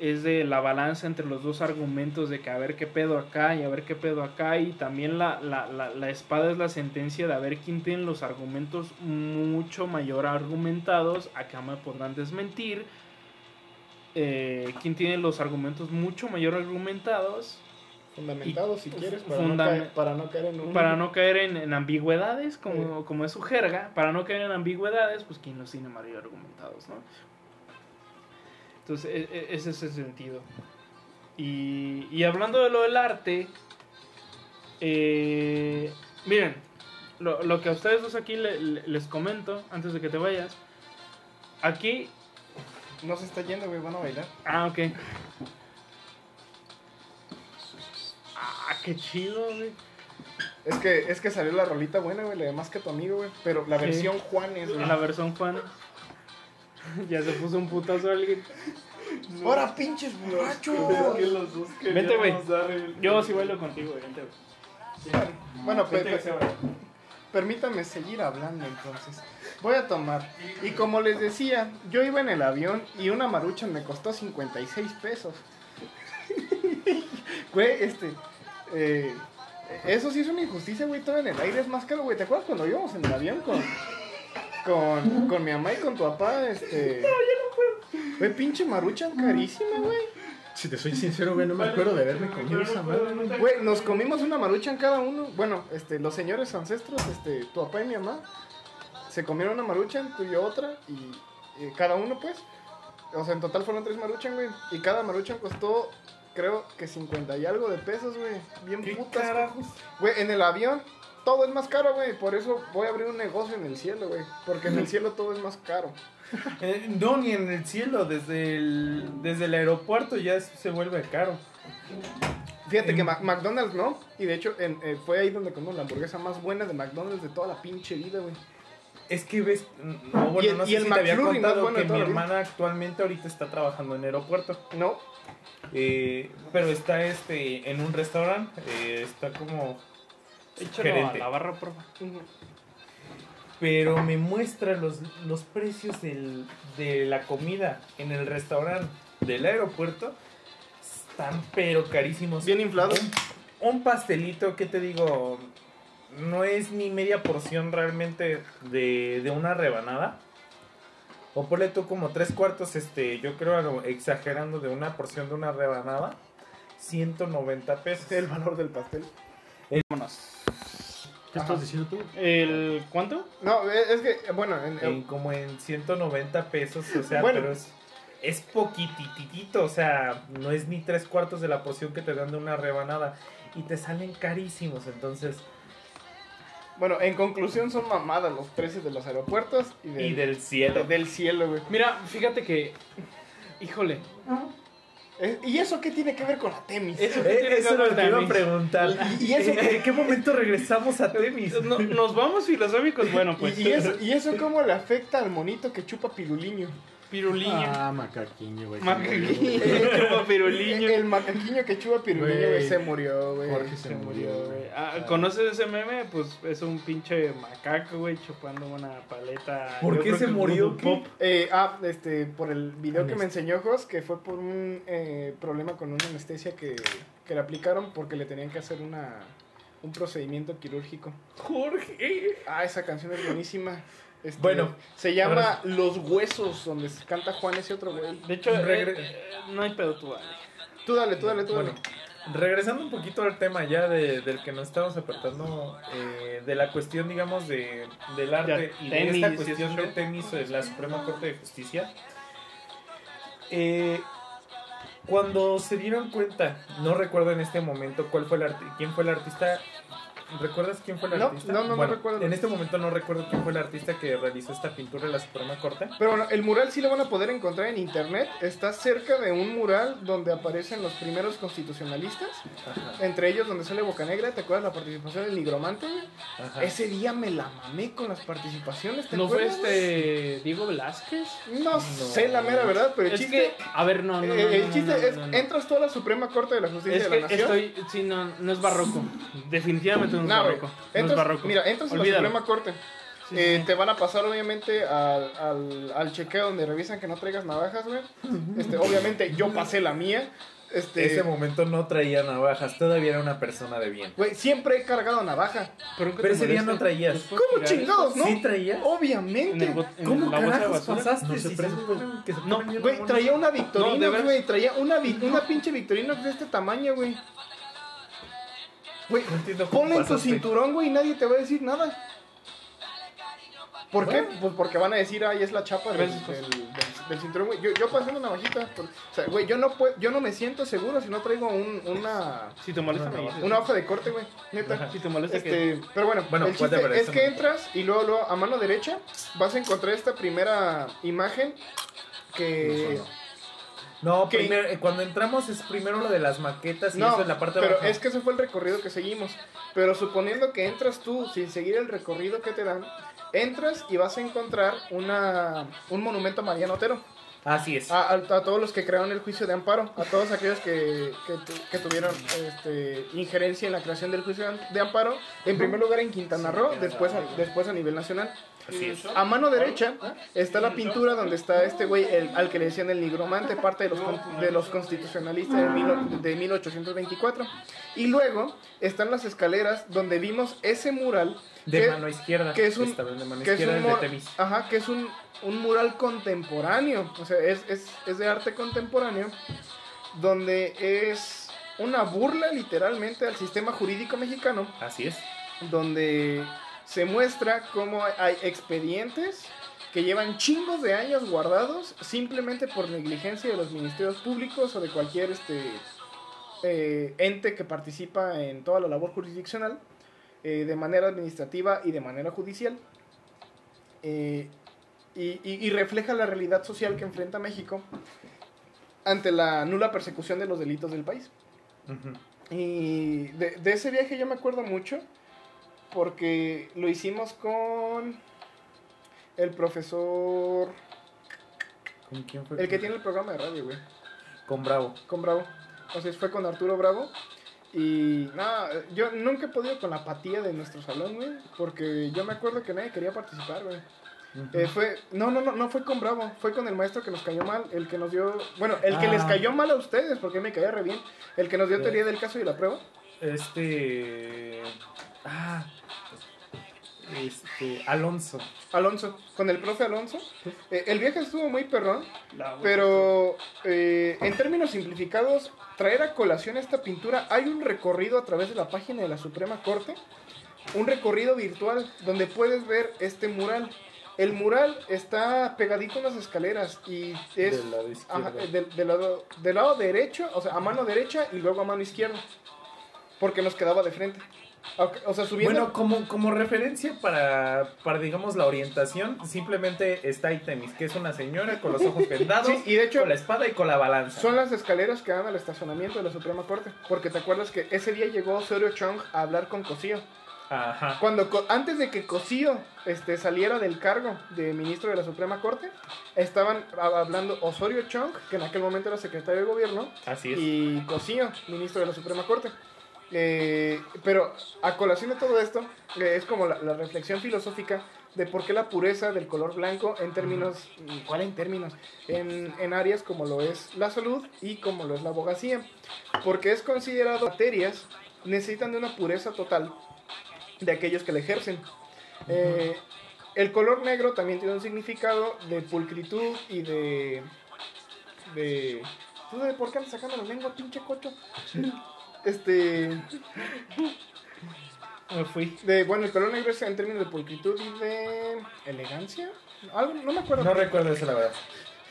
es de la balanza entre los dos argumentos de que a ver qué pedo acá y a ver qué pedo acá y también la, la, la, la espada es la sentencia de a ver quién tiene los argumentos mucho mayor argumentados, acá me podrán desmentir, eh, quién tiene los argumentos mucho mayor argumentados Fundamentado, Y- si quieres, para, no caer, para no caer en un... para no caer en, en ambigüedades, como, como es su jerga, para no caer en ambigüedades, pues quien los tiene mayor argumentados, ¿no? Entonces, e- e- ese es el sentido. Y, y hablando de lo del arte, eh, miren, lo, lo que a ustedes dos aquí le- le- les comento, antes de que te vayas, aquí, No se está yendo, güey, van a bailar. ah, ok. Ah, qué chido, güey. Es que, es que salió la rolita buena, güey, la de más que tu amigo, güey. Pero la Sí. versión Juanes, güey. La versión Juan. ya se puso un putazo alguien. ¡Ahora, pinches borrachos! los dos Vete, güey. el- Yo sí bailo contigo, güey. vente, güey. Bueno, Vente, Seba. permítame seguir hablando entonces. Voy a tomar. Y como les decía, yo iba en el avión y una marucha me costó 56 pesos. Güey, este. eh, eso sí es una injusticia, güey. Todo en el aire es más caro, güey. ¿Te acuerdas cuando íbamos en el avión con. Con, con mi mamá y con tu papá, este. No, ya no puedo. Güey, pinche maruchan carísima, güey. Si te soy sincero, güey, no me acuerdo de haberme comido esa madre, güey. Nos comimos una maruchan cada uno. Bueno, este, los señores ancestros, este, tu papá y mi mamá, se comieron una maruchan, tú y yo otra, y, y cada uno, pues. O sea, en total fueron tres maruchan, güey. Y cada maruchan costó, creo que 50 y algo de pesos, güey. Bien ¿Qué putas. Güey, en el avión todo es más caro, güey. Por eso voy a abrir un negocio en el cielo, güey. Porque en el cielo todo es más caro. Eh, no, ni en el cielo, desde el, desde el aeropuerto ya se vuelve caro. Fíjate que McDonald's no. Y de hecho, en- eh, fue ahí donde comimos la hamburguesa más buena de McDonald's de toda la pinche vida, güey. Es que ves, no, bueno, Y el- no y sé el si te había contado bueno que mi hermana actualmente ahorita está trabajando en aeropuerto. No, Eh, pero está este en un restaurante, está como Échalo a la barra, por favor. Pero me muestra los, los precios del- de la comida en el restaurante del aeropuerto. Están pero carísimos. bien inflado. Un, un pastelito, ¿qué te digo? No es ni media porción realmente de, de una rebanada. O ponle tú como tres cuartos, este, yo creo a lo- exagerando de una porción de una rebanada. 190 pesos. El valor del pastel. Vámonos. ¿Qué Ajá. estás diciendo tú? ¿El cuánto? No, eh, es que, bueno, en- en como en 190 pesos, o sea, Bueno. pero es, es poquititito, o sea, no es ni tres cuartos de la porción que te dan de una rebanada y te salen carísimos, entonces, bueno, en conclusión son mamadas los precios de los aeropuertos y, del, y del cielo. del cielo, güey. Mira, fíjate que. Híjole. Eh, ¿Y eso qué tiene que ver con la Temis? Eso, ¿qué Eh, que eso ver lo que iba a preguntar. ¿Y- y eso qué? ¿En qué momento regresamos a Temis? No- nos vamos filosóficos, bueno, pues. ¿Y, y eso, ¿Y eso cómo le afecta al monito que chupa piruliño? Piruliño. Ah, macaquiño, güey. Macaquiño. Chupa piruliño. El macaquiño que chupa piruliño, Güey. se murió, güey. Jorge se murió, güey. Ah, ¿Conoces ese meme? Pues es un pinche macaco, güey, chupando una paleta. ¿Por Yo qué se murió? Pop. Eh, ah, este, por el video que me enseñó Jos, que fue por un eh, problema con una anestesia que, que le aplicaron porque le tenían que hacer una, un procedimiento quirúrgico. Jorge. Ah, esa canción es buenísima. Este, Bueno, se llama Los Huesos, donde se canta Juan ese otro güey. De hecho, Regre- eh, eh, no hay pedo tú, dale. Tú dale, tú dale, tú dale. Bueno, regresando un poquito al tema ya de- del que nos estamos apartando, eh, de la cuestión, digamos, de, del arte Ya, y de esta cuestión de. Temis de la Suprema Corte de Justicia. Eh, cuando se dieron cuenta, no recuerdo en este momento cuál fue el arti- quién fue el artista, ¿Recuerdas quién fue el No, artista? no, no, no Bueno, recuerdo. En este momento no recuerdo quién fue el artista que realizó esta pintura de la Suprema Corte. Pero bueno, el mural sí lo van a poder encontrar en internet. Está cerca de un mural donde aparecen los primeros constitucionalistas. Ajá, Entre ellos donde sale Bocanegra. ¿Te acuerdas la participación del nigromante? ajá. Ese día me la mamé con las participaciones. ¿te ¿No fue acuerdas, este Diego Velázquez? No, sé la mera verdad, pero el Es chiste... que, a ver, no, no, no. eh, el no, chiste no, es, no, no. entras tú a la Suprema Corte de la Justicia Es de la que Nación. estoy, sí, no, no es barroco. Definitivamente no es No, güey. barroco. No es Entras- barroco. Mira, entras a la Olvídalo. Suprema Corte. Sí, Eh, sí. Te van a pasar obviamente al, al, al chequeo donde revisan que no traigas navajas, güey. Este, obviamente yo pasé la mía. Este, Ese momento no traía navajas, todavía era una persona de bien. güey, siempre he cargado navaja. Pero, ¿qué Pero ese día no traías. ¿Los puedes ¿Cómo chingados, no? ¿Sí traías? Obviamente. En, el en ¿Cómo la carajos pasaste? No se Si se No, Güey, traía una No, de Victorinox, veras. güey. Traía una, vi- una pinche Victorinox de este tamaño, güey. Güey, No entiendo cómo ponle en tu pasaste. cinturón, güey, y nadie te va a decir nada. ¿Por qué? Pues porque van a decir, ay, es la chapa del, Gracias, del, del- del cinturón, güey. Yo, yo pasé una navajita. por- o sea, güey, yo no, puedo, yo no me siento seguro si no traigo un- una, Si te molesta, me dices. una hoja de corte, güey. Neta. Si te molesta, que... Este, pero bueno, Bueno, el chiste whatever, es eso que no- entras y luego, luego a mano derecha vas a encontrar esta primera imagen que... No, ¿Qué? primero, eh, cuando entramos es primero lo de las maquetas y No, eso es la parte pero baja. es que ese fue el recorrido que seguimos. Pero suponiendo que entras tú sin seguir el recorrido que te dan, entras y vas a encontrar una, un monumento a Mariano Otero. Así es. A, a- a todos los que crearon el juicio de amparo, a todos aquellos que, que, tu- que tuvieron este, injerencia en la creación del juicio de amparo, en primer lugar en Quintana Roo, después a, después a nivel nacional. Así es. A mano derecha está la pintura donde está este güey el- al que le decían el nigromante, parte de los, de los constitucionalistas de, mil- de 1824. Y luego están las escaleras donde vimos ese mural De que- mano izquierda. que es un- de mano que es de ajá, que es un, un mural contemporáneo, o sea, es, es, es de arte contemporáneo, donde es una burla literalmente al sistema jurídico mexicano, Así es. donde se muestra cómo hay expedientes que llevan chingos de años guardados simplemente por negligencia de los ministerios públicos o de cualquier este eh, ente que participa en toda la labor jurisdiccional eh, de manera administrativa y de manera judicial Eh, y, y- y refleja la realidad social que enfrenta México ante la nula persecución de los delitos del país. Y de, de ese viaje yo me acuerdo mucho porque lo hicimos con el profesor, ¿Con quién fue? el que tiene el programa de radio, güey, Con Bravo. con Bravo. Entonces fue con Arturo Bravo. Y nada, yo nunca he podido con la apatía de nuestro salón, güey, porque yo me acuerdo que nadie quería participar, güey. Eh, fue, no, no, no, no fue con Bravo, fue con el maestro que nos cayó mal, el que nos dio, bueno, el que Ah. les cayó mal a ustedes, porque me caía re bien, el que nos dio Sí. teoría del caso y la prueba. Este. Ah. Este. Alonso. Alonso, con el profe Alonso. Eh, el viaje estuvo muy perrón, pero eh, en términos simplificados, traer a colación esta pintura, hay un recorrido a través de la página de la Suprema Corte, un recorrido virtual donde puedes ver este mural. El mural está pegadito a unas escaleras y es Del lado izquierdo. ajá, del, del lado, del lado derecho, o sea, a mano derecha y luego a mano izquierda, porque nos quedaba de frente. O sea, subiendo... Bueno, como, como referencia para, para, digamos, la orientación, simplemente está ahí Temis, que es una señora con los ojos vendados, Sí, y de hecho- con la espada y con la balanza. Son las escaleras que dan al estacionamiento de la Suprema Corte. Porque te acuerdas que ese día llegó Osorio Chong a hablar con Cosío. Ajá. Cuando, antes de que Cosío este, saliera del cargo de ministro de la Suprema Corte, estaban hablando Osorio Chong, que en aquel momento era secretario de gobierno, Así es. y Cosío, ministro de la Suprema Corte. Eh, pero a colación de todo esto, eh, es como la, la reflexión filosófica de por qué la pureza del color blanco en términos, ¿cuál en términos? En, en áreas como lo es la salud y como lo es la abogacía. Porque es considerado materias necesitan de una pureza total de aquellos que la ejercen. Eh, el color negro también tiene un significado de pulcritud y de... de ¿Tú de por qué andas sacando la lengua, pinche cocho? Este... Me fui. De, bueno, el color negro es en términos de pulcritud y de elegancia. Algo, no me acuerdo. No recuerdo eso, la verdad.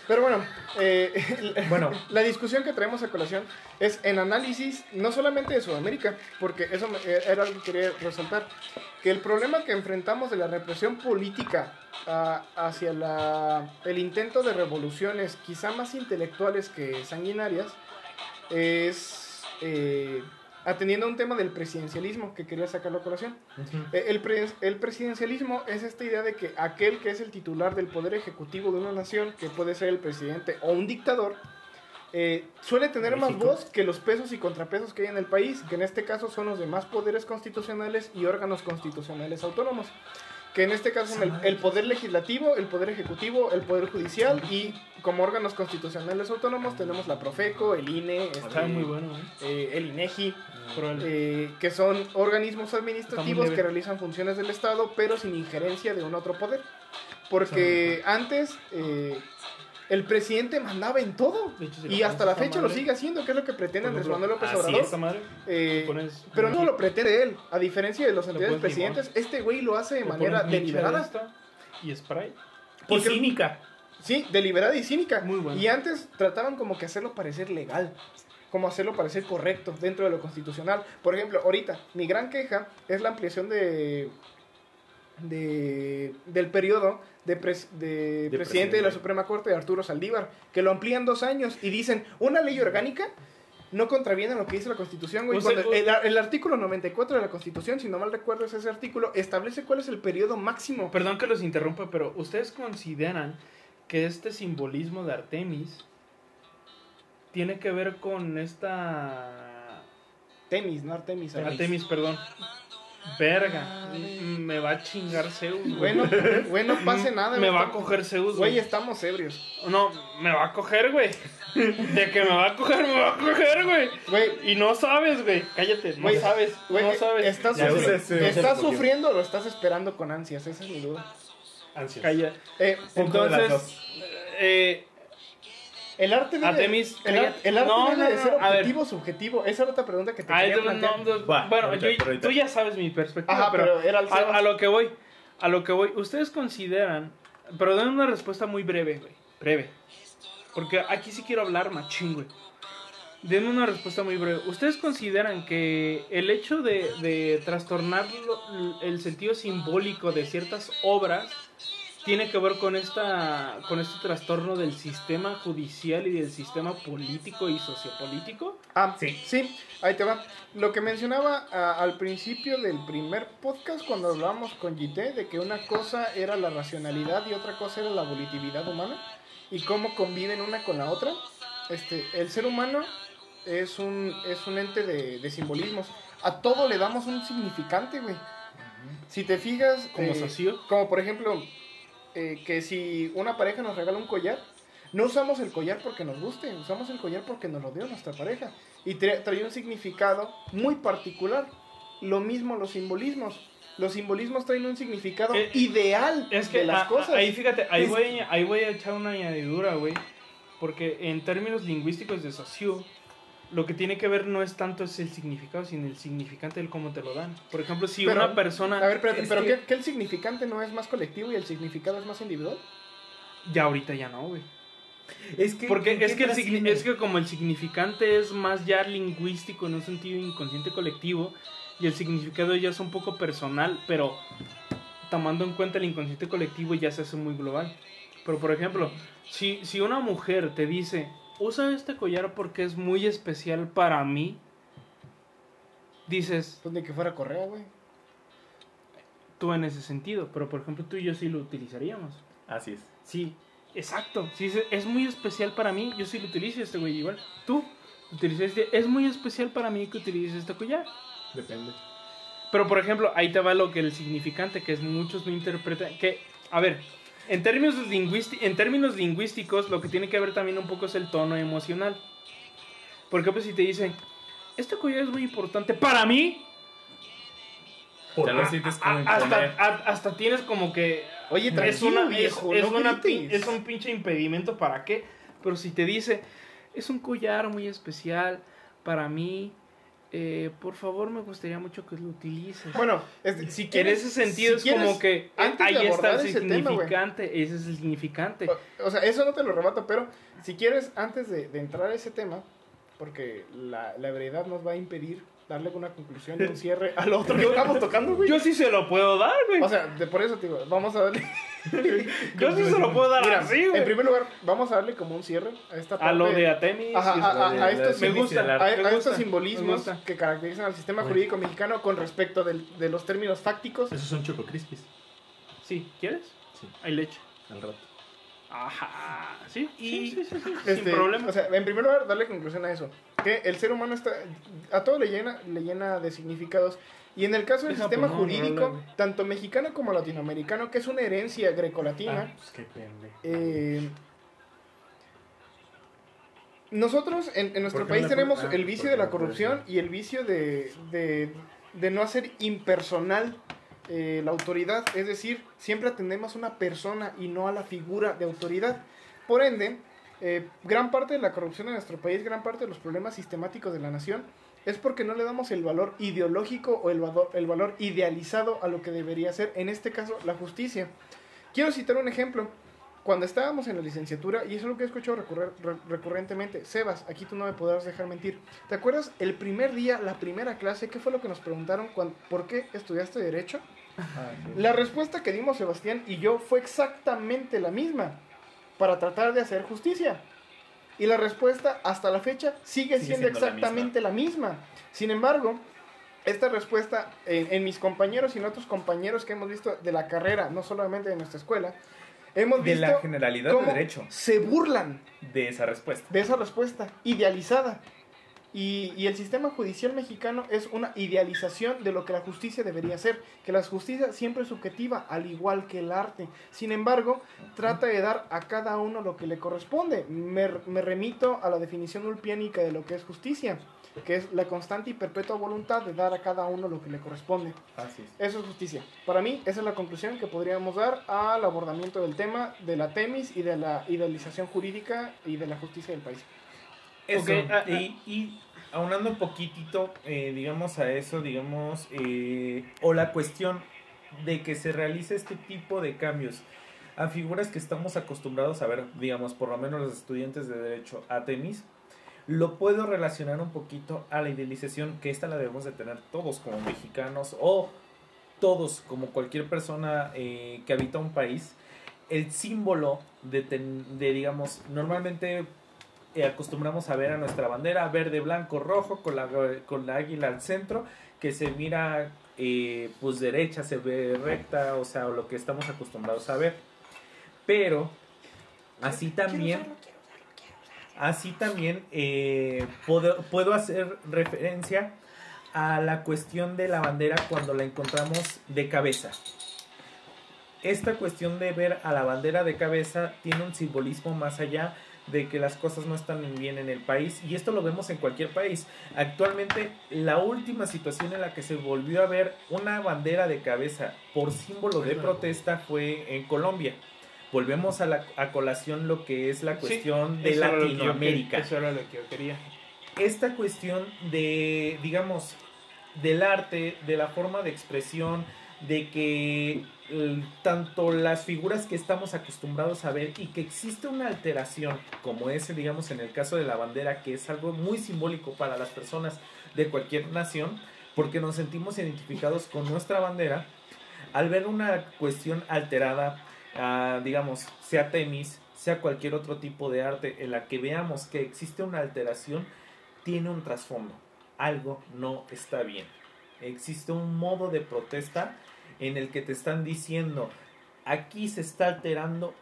Pero bueno, eh, Bueno. la discusión que traemos a colación es en análisis no solamente de Sudamérica, porque eso me- eh, era algo que quería resaltar, que el problema que enfrentamos de la represión política ah, hacia la, el intento de revoluciones quizá más intelectuales que sanguinarias es eh, atendiendo a un tema del presidencialismo que quería sacarlo a colación. Eh, El, pre- el presidencialismo es esta idea de que aquel que es el titular del poder ejecutivo de una nación, que puede ser el presidente o un dictador, eh, suele tener más voz que los pesos y contrapesos que hay en el país, que en este caso son los demás poderes constitucionales y órganos constitucionales autónomos. Que en este caso son el, el poder legislativo, el poder ejecutivo, el poder judicial y como órganos constitucionales autónomos tenemos la Profeco, el INE, este, muy bueno, ¿eh? eh, el INEGI, el- eh, que son organismos administrativos que realizan funciones del Estado, pero sin injerencia de un otro poder. Porque antes el presidente mandaba en todo. hecho, si Y hasta la fecha lo sigue haciendo, que es lo que pretende Andrés Manuel López Obrador. madre, Eh, pones pero no lo pretende él, a diferencia de los anteriores limón. presidentes, este güey lo hace de manera deliberada. Y spray. Porque- Y cínica. Sí, deliberada y cínica. Muy bueno. Y antes trataban como que hacerlo parecer legal, como hacerlo parecer correcto dentro de lo constitucional. Por ejemplo, ahorita, mi gran queja es la ampliación de, de del periodo de, pres- de presidente de la Suprema Corte, Arturo Saldívar, que lo amplían dos años y dicen, una ley orgánica no contraviene lo que dice la Constitución, güey. O sea, Cuando o- el, el artículo 94 de la Constitución, si no mal recuerdo es ese artículo, establece cuál es el periodo máximo. Perdón que los interrumpa, pero ¿ustedes consideran que este simbolismo de Artemis tiene que ver con esta... Temis, no Artemis. Artemis. Artemis, perdón. Verga. m- Me va a chingar Zeus. güey. Bueno, bueno, no pase nada. Me va a coger Zeus. Güey, Güey, estamos ebrios. No, me va a coger, güey. De que me va a coger, me va a coger, güey. Güey, Y no sabes, güey. Cállate, no Güey, sabes. güey, no sabes. ¿estás, Ya sufri- sé, sí, ya ¿estás sufriendo o lo estás esperando con ansias? Esa es mi duda. Ansias. Calla. Eh, Punto de las Entonces, eh, el arte debe, Artemis, el, ar- cállate. el arte No, debe no, de ser a ver. objetivo subjetivo. Esa era otra pregunta que te Ay, quería no, plantear. no, no, Va, bueno, yo- tú ya sabes mi perspectiva, Ajá, pero, pero era el a, a lo que voy, a lo que voy, ustedes consideran, pero den una respuesta muy breve, güey, breve, porque aquí sí quiero hablar machín, güey. Denme una respuesta muy breve. ¿Ustedes consideran que el hecho de, de trastornar lo- el sentido simbólico de ciertas obras tiene que ver con esta con este trastorno del sistema judicial y del sistema político y sociopolítico? Ah, sí. Sí, ahí te va. Lo que mencionaba ah, al principio del primer podcast cuando hablábamos con Gité de que una cosa era la racionalidad y otra cosa era la volitividad humana y cómo conviven una con la otra. Este, el ser humano es un, es un ente de, de simbolismos. A todo le damos un significante, güey. Si te fijas... Como eh, socio. Como por ejemplo, eh, que si una pareja nos regala un collar, no usamos el collar porque nos guste, usamos el collar porque nos lo dio nuestra pareja. Y tra- trae un significado muy particular. Lo mismo los simbolismos. Los simbolismos traen un significado Eh, ideal Es que de las a- cosas. ahí fíjate, ahí Es- voy, a- ahí voy a echar una añadidura, güey. Porque en términos lingüísticos de lo que tiene que ver no es tanto es el significado, sino el significante del cómo te lo dan. Por ejemplo, si Pero, una persona... A ver, espérate, Es pero que- ¿qué, qué el significante no es más colectivo y el significado es más individual? Ya ahorita ya no, güey. Es que, Porque ¿en es que, el es que como el significante es más ya lingüístico en un sentido inconsciente colectivo y el significado ya es un poco personal, pero tomando en cuenta el inconsciente colectivo ya se hace muy global. Pero por ejemplo, si, si una mujer te dice, usa este collar porque es muy especial para mí, dices, Pues ni que fuera correa, güey. tú en ese sentido, pero por ejemplo tú y yo sí lo utilizaríamos. Así es. Sí, exacto. Si dice, es muy especial para mí, yo sí lo utilizo este güey igual. Tú utilizaste, es muy especial para mí que utilices este collar. Depende. Pero por ejemplo, ahí te va lo que el significante, que es muchos lo interpretan, que, a ver, en términos, lingüísti- en términos lingüísticos, lo que tiene que ver también un poco es el tono emocional. Por ejemplo, si te dicen, este collar es muy importante para mí, Ya lo sientes como hasta, a- hasta tienes como que Oye, es, una, viejo, es, una es un pinche impedimento para qué. Pero si te dice, es un collar muy especial para mí, eh, por favor me gustaría mucho que lo utilices. Bueno, es- si en quieres, ese sentido si es como quieres, que eh, antes ahí está el ese tema, significante, ese es el significante. O, o sea, eso no te lo rebato, pero si quieres, antes de, de entrar a ese tema, porque la, la ebriedad nos va a impedir darle una conclusión y un cierre al otro que estamos tocando, güey. Yo sí se lo puedo dar, güey. O sea, de, por eso te digo, vamos a darle. Yo sí se lo puedo dar Mira, así, En güey. primer lugar, vamos a darle como un cierre a esta parte. A lo de. Ajá, y a, estos, me gusta, a, me a gusta, estos me simbolismos gusta. que caracterizan al sistema Bueno. jurídico mexicano con respecto del- de los términos fácticos. Esos son Choco Crispies. Sí, ¿quieres? Sí, Hay leche. al rato. Ajá. Sí, Y, sí, sí, sí, sí, Este, sin problema. O sea, en primer lugar, darle conclusión a eso. Que el ser humano está. A todo le llena, le llena de significados. Y en el caso del sistema una jurídico, tanto mexicano como latinoamericano, que es una herencia grecolatina, Ah, pues qué eh, nosotros en, en nuestro ¿Por qué país tenemos ah, el vicio de la corrupción y el vicio de, de, de no hacer impersonal eh, la autoridad. Es decir, siempre atendemos a una persona y no a la figura de autoridad. Por ende, eh, gran parte de la corrupción en nuestro país, gran parte de los problemas sistemáticos de la nación, es porque no le damos el valor ideológico o el valor, el valor idealizado a lo que debería ser, en este caso, la justicia. Quiero citar un ejemplo. Cuando estábamos en la licenciatura, y eso es lo que he escuchado recurrer- re- recurrentemente, Sebas, aquí tú no me podrás dejar mentir. ¿Te acuerdas el primer día, la primera clase, qué fue lo que nos preguntaron? cuan- ¿Por qué estudiaste Derecho? La respuesta que dimos Sebastián y yo fue exactamente la misma, para tratar de hacer justicia. Y la respuesta hasta la fecha sigue, Sigue siendo, siendo la exactamente la misma. Sin embargo, esta respuesta en, en mis compañeros y en otros compañeros que hemos visto de la carrera, no solamente de nuestra escuela, hemos De la generalidad de cómo derecho se burlan de esa respuesta. de esa respuesta idealizada. Y, y el sistema judicial mexicano es una idealización de lo que la justicia debería ser, que la justicia siempre es subjetiva, al igual que el arte. Sin embargo, trata de dar a cada uno lo que le corresponde. Me, me remito a la definición ulpiánica de lo que es justicia, que es la constante y perpetua voluntad de dar a cada uno lo que le corresponde. Así es. Eso es justicia. Para mí, esa es la conclusión que podríamos dar al abordamiento del tema de la temis y de la idealización jurídica y de la justicia del país. Eso, Ok, ah, y, y aunando un poquitito, eh, digamos, a eso, digamos, eh, o la cuestión de que se realice este tipo de cambios a figuras que estamos acostumbrados a ver, digamos, por lo menos los estudiantes de Derecho a tenis, lo puedo relacionar un poquito a la idealización que esta la debemos de tener todos como mexicanos o todos como cualquier persona eh, que habita un país. El símbolo de, ten- de digamos, normalmente eh, acostumbramos a ver a nuestra bandera verde, blanco, rojo con la, con la águila al centro que se mira eh, pues derecha, se ve recta, o sea, lo que estamos acostumbrados a ver. Pero así también, así también eh, puedo, puedo hacer referencia a la cuestión de la bandera cuando la encontramos de cabeza. Esta cuestión de ver a la bandera de cabeza tiene un simbolismo más allá de que las cosas no están bien en el país y esto lo vemos en cualquier país. Actualmente la última situación en la que se volvió a ver una bandera de cabeza por símbolo de protesta fue en Colombia. Volvemos a, la, a colación lo que es la cuestión de Eso era lo que yo Latinoamérica quer- Eso era lo que yo quería. esta cuestión de, digamos, del arte, de la forma de expresión, de que eh, tanto las figuras que estamos acostumbrados a ver y que existe una alteración, como ese, digamos, en el caso de la bandera, que es algo muy simbólico para las personas de cualquier nación, porque nos sentimos identificados con nuestra bandera, al ver una cuestión alterada, digamos, sea tenis, sea cualquier otro tipo de arte en la que veamos que existe una alteración, tiene un trasfondo. Algo no está bien. Existe un modo de protesta en el que te están diciendo, aquí se está alterando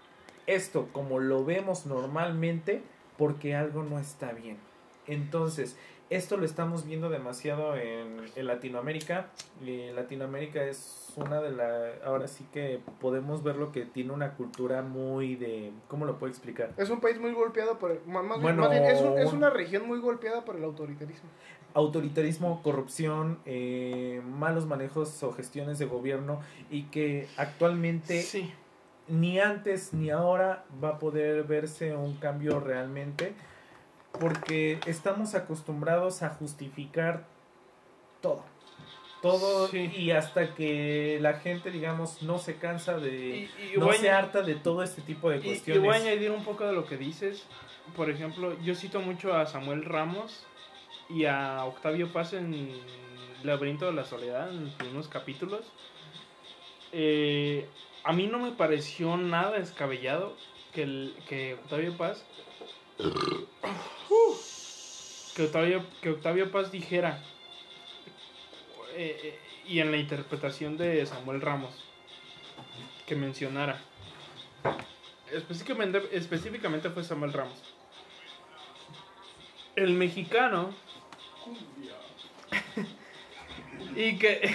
esto como lo vemos normalmente porque algo no está bien. Entonces, esto lo estamos viendo demasiado en, en Latinoamérica. Eh, Latinoamérica es una de las... Ahora sí que podemos ver lo que tiene una cultura muy de... ¿Cómo lo puedo explicar? Es un país muy golpeado por el, más Bueno, más bien, es, un- es un- una región muy golpeada por el autoritarismo. autoritarismo, corrupción, eh, malos manejos o gestiones de gobierno y que actualmente Sí. ni antes ni ahora va a poder verse un cambio realmente porque estamos acostumbrados a justificar todo. Todo Sí. y hasta que la gente, digamos, no se cansa de... Y, y no a- se harta de todo este tipo de Y, y cuestiones. voy a añadir un poco de lo que dices. Por ejemplo, yo cito mucho a Samuel Ramos y a Octavio Paz en Laberinto de la Soledad, en unos capítulos. Eh, a mí no me pareció nada descabellado que, el, que Octavio Paz. Que Octavio, que Octavio Paz dijera. eh, eh, y en la interpretación de Samuel Ramos. Que mencionara. Específicamente, específicamente fue Samuel Ramos. El mexicano. y que.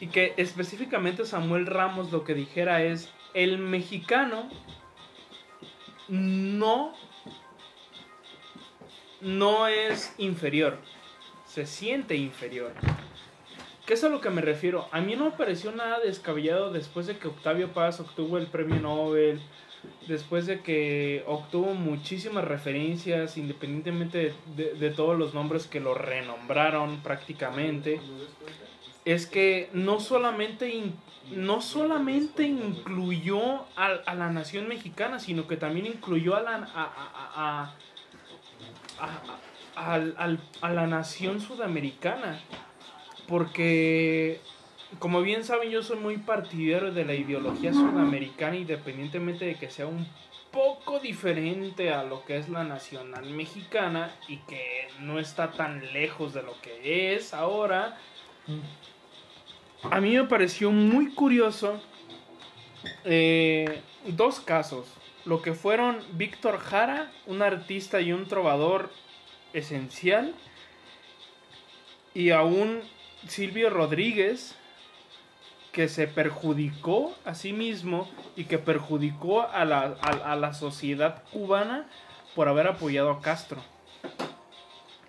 Y que específicamente Samuel Ramos lo que dijera es. El mexicano. No. No es inferior. Se siente inferior. ¿Qué es a lo que me refiero? A mí no me pareció nada descabellado después de que Octavio Paz obtuvo el premio Nobel, después de que obtuvo muchísimas referencias, independientemente de, todos los nombres que lo renombraron prácticamente, es que no solamente, no solamente incluyó a, a la nación mexicana, sino que también incluyó a la, a, a- a- la nación sudamericana. Porque, como bien saben, yo soy muy partidario de la ideología sudamericana, independientemente de que sea un poco diferente a lo que es la nacional mexicana y que no está tan lejos de lo que es ahora. A mí me pareció muy curioso eh, dos casos. Lo que fueron Víctor Jara, un artista y un trovador esencial, y a un Silvio Rodríguez que se perjudicó a sí mismo y que perjudicó a la, a- la sociedad cubana por haber apoyado a Castro.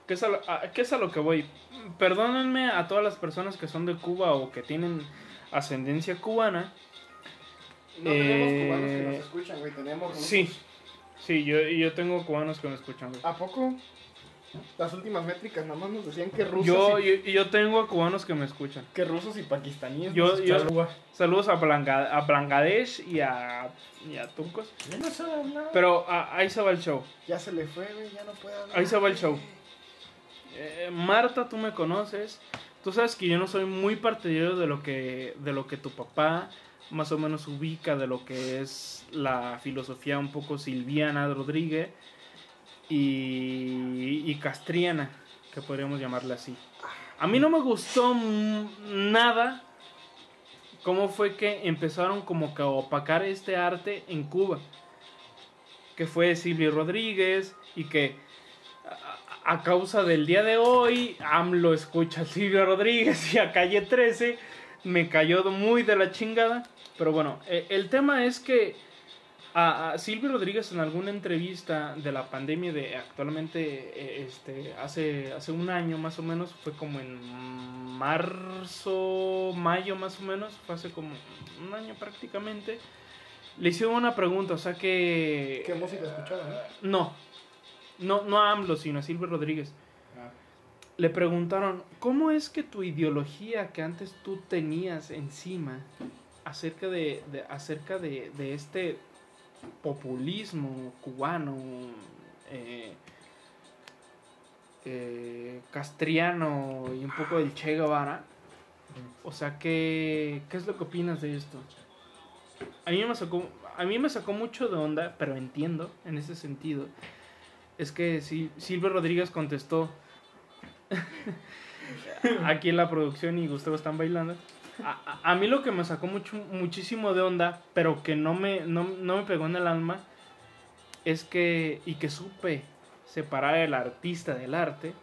¿Qué es, a- qué es a lo que voy? Perdónenme a todas las personas que son de Cuba o que tienen ascendencia cubana. No tenemos cubanos que Eh, nos escuchan, güey. Tenemos. Sí, sí, yo, yo tengo cubanos que me escuchan. güey. ¿A poco? Las últimas métricas nada más nos decían que rusos, Yo, y, yo, yo tengo cubanos que me escuchan. que rusos y pakistaníes. Yo, yo, saludos a, Blanga- a Bangladesh y a, y a Turcos. No. Pero ah, ahí se va el show. Ya se le fue, güey. Ya no puede hablar. Ahí se va el show. Eh, Marta, tú me conoces. Tú sabes que yo no soy muy partidario de lo que de lo que tu papá más o menos ubica de lo que es la filosofía un poco silviana de Rodríguez y, y castriana, que podríamos llamarle así. A mí no me gustó nada cómo fue que empezaron como que a opacar este arte en Cuba. Que fue Silvio Rodríguez y que a, causa del día de hoy, AMLO escucha a Silvio Rodríguez y a Calle 13. Me cayó muy de la chingada. Pero bueno, eh, el tema es que a, Silvio Rodríguez en alguna entrevista de la pandemia de actualmente, eh, este, hace, hace un año más o menos, fue como en marzo, mayo más o menos, fue hace como un año prácticamente, le hicieron una pregunta, o sea que... ¿Qué música escuchaban? eh? No, no, no a AMLO, sino a Silvio Rodríguez. Ah. Le preguntaron, ¿cómo es que tu ideología que antes tú tenías encima acerca de, de- acerca de, de este populismo cubano, eh, eh, castriano y un poco del Che Guevara? O sea, ¿qué, ¿qué es lo que opinas de esto? A mí me sacó, a mí me sacó mucho de onda, pero entiendo en ese sentido. Es que si Silvio Rodríguez contestó aquí en la producción y Gustavo están bailando. A, a- a mí lo que me sacó mucho, muchísimo de onda, pero que no me, no, no me pegó en el alma, es que, y que supe separar el artista del arte,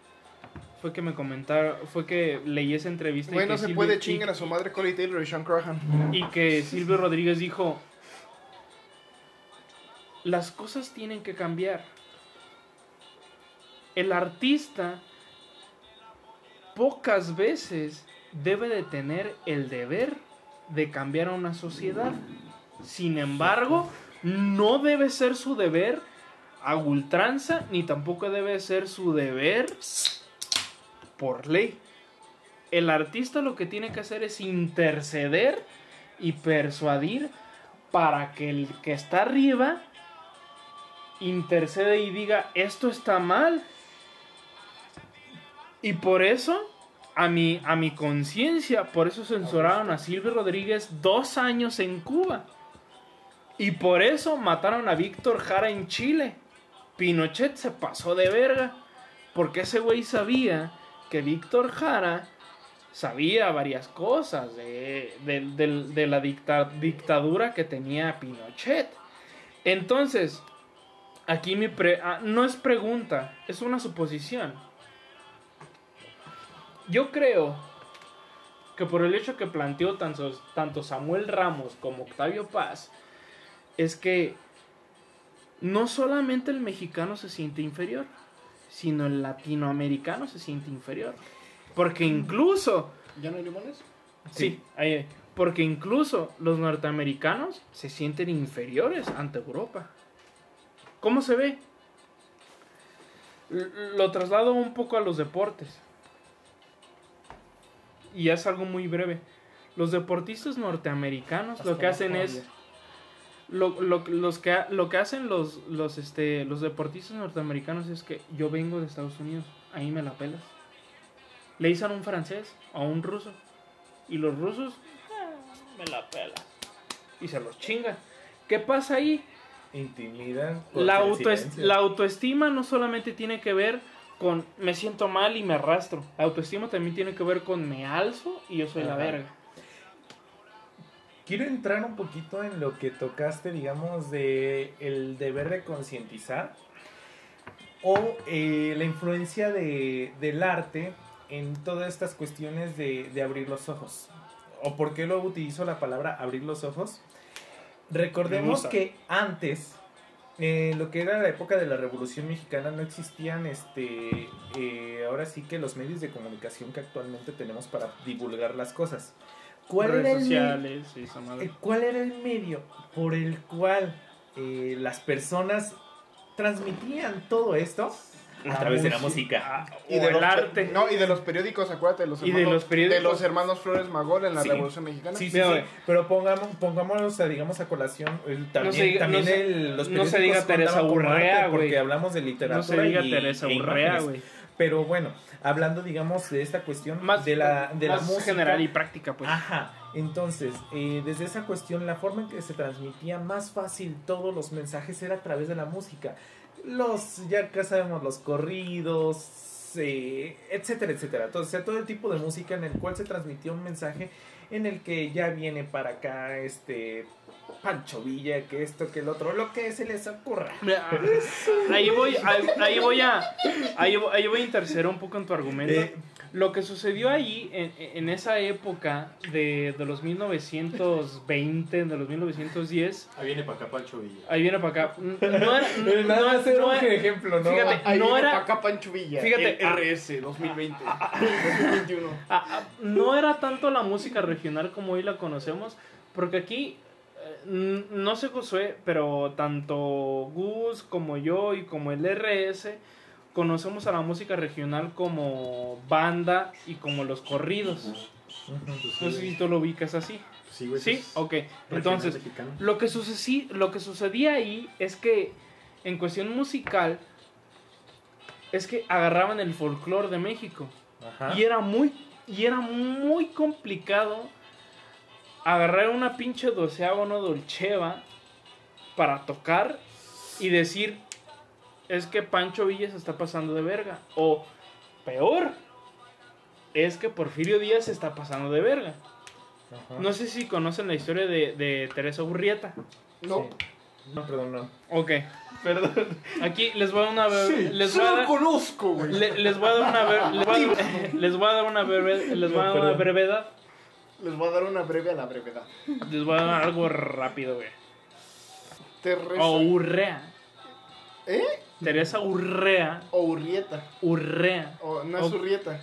fue que me comentaron, fue que leí esa entrevista. y Güey, que no se Silvio- puede y- chingar a su madre Collie Taylor y Sean Crahan. y que Silvio Rodríguez dijo, las cosas tienen que cambiar. El artista pocas veces debe de tener el deber de cambiar a una sociedad. Sin embargo, no debe ser su deber a ultranza, ni tampoco debe ser su deber por ley. El artista lo que tiene que hacer es interceder y persuadir para que el que está arriba intercede y diga, esto está mal. Y por eso, a mi, a mi conciencia, por eso censuraron a Silvio Rodríguez dos años en Cuba. Y por eso mataron a Víctor Jara en Chile. Pinochet se pasó de verga. Porque ese güey sabía que Víctor Jara sabía varias cosas de, de- la dicta- dictadura que tenía Pinochet. Entonces, aquí mi pre- ah, no es pregunta, es una suposición. Yo creo que por el hecho que planteó tanto, tanto Samuel Ramos como Octavio Paz, es que no solamente el mexicano se siente inferior, sino el latinoamericano se siente inferior. Porque incluso, ¿Ya no hay limones? sí, ahí porque incluso los norteamericanos se sienten inferiores ante Europa. ¿Cómo se ve? Lo traslado un poco a los deportes. Y es algo muy breve. Los deportistas norteamericanos lo que hacen es lo, lo- los que, lo que hacen los, los, este, los deportistas norteamericanos es que yo vengo de Estados Unidos, ahí me la pelas. Le dicen a un francés o a un ruso. Y los rusos, "Ah, me la pelas. Y se los chingan. ¿Qué pasa ahí? Intimidan. La, el autoes- silencio. la autoestima no solamente tiene que ver con me siento mal y me arrastro. La autoestima también tiene que ver con me alzo y yo soy la verga. Quiero entrar un poquito en lo que tocaste, digamos, de el deber de concientizar o eh, la influencia de, del arte en todas estas cuestiones de, de abrir los ojos. ¿O por qué luego utilizo la palabra abrir los ojos? Recordemos que antes, eh, lo que era la época de la Revolución Mexicana, no existían, este, eh, ahora sí que los medios de comunicación que actualmente tenemos para divulgar las cosas. ¿Cuál era Redes el me- sociales y esa madre. eh, ¿Cuál era el medio por el cual eh, las personas transmitían todo esto? A través de la música. Ah, Y o de el los, arte. No, y de los periódicos, acuérdate, de los Y de hermanos, los periódicos. de los hermanos Flores Magón en la Sí. Revolución Mexicana. Sí, sí, Mira, sí. güey. Pero pongamos, pongámonos, a, digamos, a colación. el- también se diga- también no se- el- los no se periódicos diga Teresa Urrea, güey. Porque hablamos de literatura. No se diga y- Teresa e Urrea, güey. Pero bueno, hablando, digamos, de esta cuestión Más, de la, de la música. general y práctica, pues. Ajá, entonces, eh, desde esa cuestión, la forma en que se transmitía más fácil todos los mensajes era a través de la música. Los, ya acá sabemos, los corridos, eh, etcétera, etcétera. Entonces, o sea, todo el tipo de música en el cual se transmitía un mensaje en el que ya viene para acá, este, Pancho Villa, que esto, que el otro, lo que se les ocurra. Mira, Ahí voy, ahí, ahí voy a, ahí, ahí voy a interceder un poco en tu argumento. Eh, Lo que sucedió ahí en, en esa época de, de los 1920, de los 1910, Ahí viene para acá Pancho Villa. ahí viene para acá. No era, eh, nada no- no un ejemplo, ¿no? Fíjate, Ahí no viene era- pa' acá Pancho Villa. Fíjate, el ah, RS 2020. 2021. Ah, ah, no era tanto la música regional como hoy la conocemos, porque aquí, no sé Josué, pero tanto Gus como yo y como el RS conocemos a la música regional como banda y como los corridos. No sé si tú lo ubicas así. Sí, güey. Sí, ok. Entonces, lo que, sucedí- lo que sucedía ahí es que en cuestión musical es que agarraban el folclore de México. Ajá. Y era muy, y era muy complicado agarrar una pinche doceava no dolcheva para tocar y decir es que Pancho Villa se está pasando de verga. O peor, es que Porfirio Díaz se está pasando de verga. Ajá. No sé si conocen la historia de, de Teresa Urrieta. No. Sí. No, perdón, no. Ok, perdón. Aquí les voy a dar una breve- les voy a dar- conozco, güey. le- les voy a dar una les voy a dar- les voy a dar una breve- les voy a dar una brevedad. Les voy a dar una breve a la brevedad. Les voy a dar algo rápido, güey. Teresa. O Urrea. ¿Eh? Teresa Urrea. O Urrieta. Urrea. O no es O- Urrieta.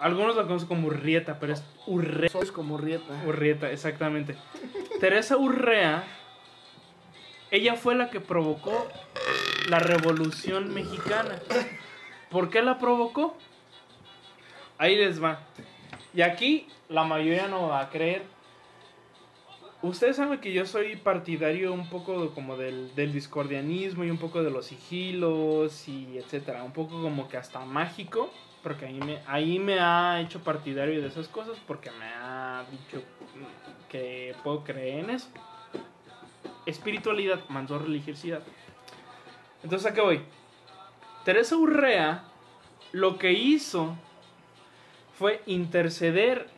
Algunos la conocen como Urrieta, pero es Urrea. Sois como Urrieta. Urrieta, exactamente. Teresa Urrea, ella fue la que provocó la revolución mexicana. ¿Por qué la provocó? Ahí les va. Y aquí la mayoría no va a creer. Ustedes saben que yo soy partidario un poco como del, del discordianismo y un poco de los sigilos y etcétera. Un poco como que hasta mágico. Porque ahí me, ahí me ha hecho partidario de esas cosas porque me ha dicho que puedo creer en eso. Espiritualidad, mandó religiosidad. Entonces, ¿a qué voy? Teresa Urrea lo que hizo fue interceder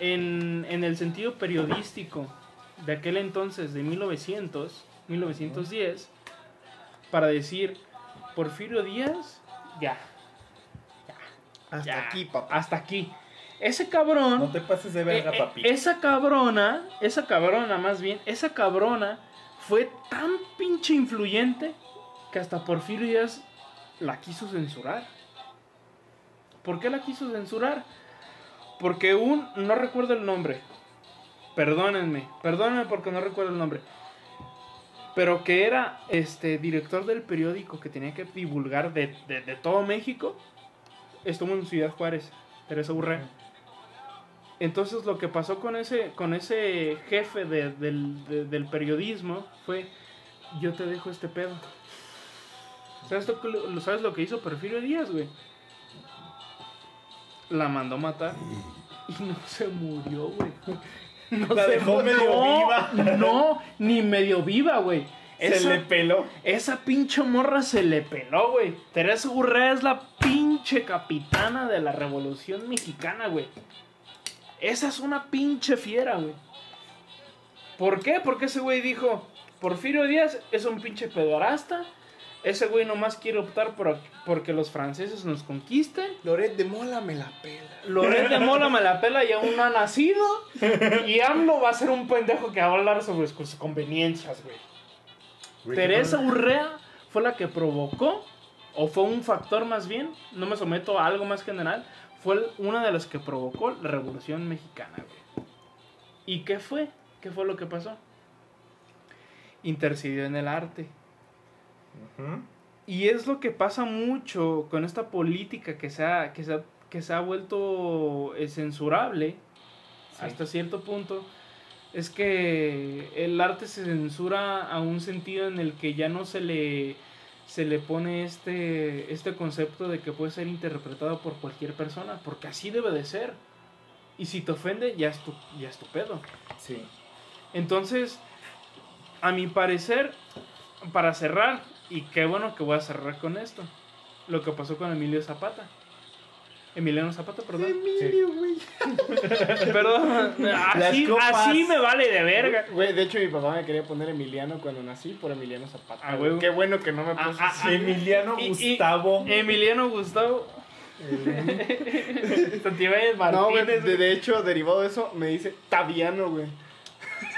en, en el sentido periodístico de aquel entonces, de 1900, 1910, para decir, Porfirio Díaz, ya, Hasta ya, aquí, papá. hasta aquí. Ese cabrón... No te pases de verga, Eh, eh, papi. esa cabrona, esa cabrona más bien, esa cabrona fue tan pinche influyente que hasta Porfirio Díaz la quiso censurar. ¿Por qué la quiso censurar? Porque un, no recuerdo el nombre, perdónenme, perdónenme porque no recuerdo el nombre, pero que era este director del periódico que tenía que divulgar de, de- de todo México, estuvo en Ciudad Juárez, Teresa Urrea. Entonces lo que pasó con ese, con ese jefe de- del, de- del periodismo fue, yo te dejo este pedo. ¿Sabes lo, que, lo- ¿Sabes lo que hizo Porfirio Díaz, güey? La mandó matar y no se murió, güey. No La se dejó murió. medio viva. No, ni medio viva, güey. Se Esa- le peló. esa pinche morra se le peló, güey. Teresa Urrea es la pinche capitana de la Revolución Mexicana, güey. Esa es una pinche fiera, güey. ¿Por qué? Porque ese güey dijo, Porfirio Díaz es un pinche pedorasta. Ese güey nomás quiere optar por porque los franceses nos conquisten. Loret de Mola me la pela. Loret de Mola me la pela y aún no ha nacido. Y AMLO va a ser un pendejo que va a hablar sobre sus conveniencias, güey. Teresa Urrea fue la que provocó, o fue un factor más bien, no me someto a algo más general, fue una de las que provocó la Revolución Mexicana, güey. ¿Y qué fue? ¿Qué fue lo que pasó? Intercedió en el arte. Y es lo que pasa mucho con esta política que se ha, que se ha, que se ha vuelto eh, censurable Sí. hasta cierto punto. Es que el arte se censura a un sentido en el que ya no se le, se le pone este, este concepto de que puede ser interpretado por cualquier persona, porque así debe de ser. Y si te ofende, ya es tu, ya es tu pedo. Sí. Entonces, a mi parecer, para cerrar, y qué bueno que voy a cerrar con esto, lo que pasó con Emilio Zapata. Emiliano Zapata, perdón. Emilio, güey. Perdón, así, así me vale de verga. Güey, de hecho mi papá me quería poner Emiliano cuando nací por Emiliano Zapata. Ah, güey. Qué bueno que no me Ah, puso ah, así. ah. Emiliano Y- y- Gustavo. Emiliano Gustavo. Santibáñez No, güey, Martínez. de, de hecho, derivado de eso, me dice Taviano, güey.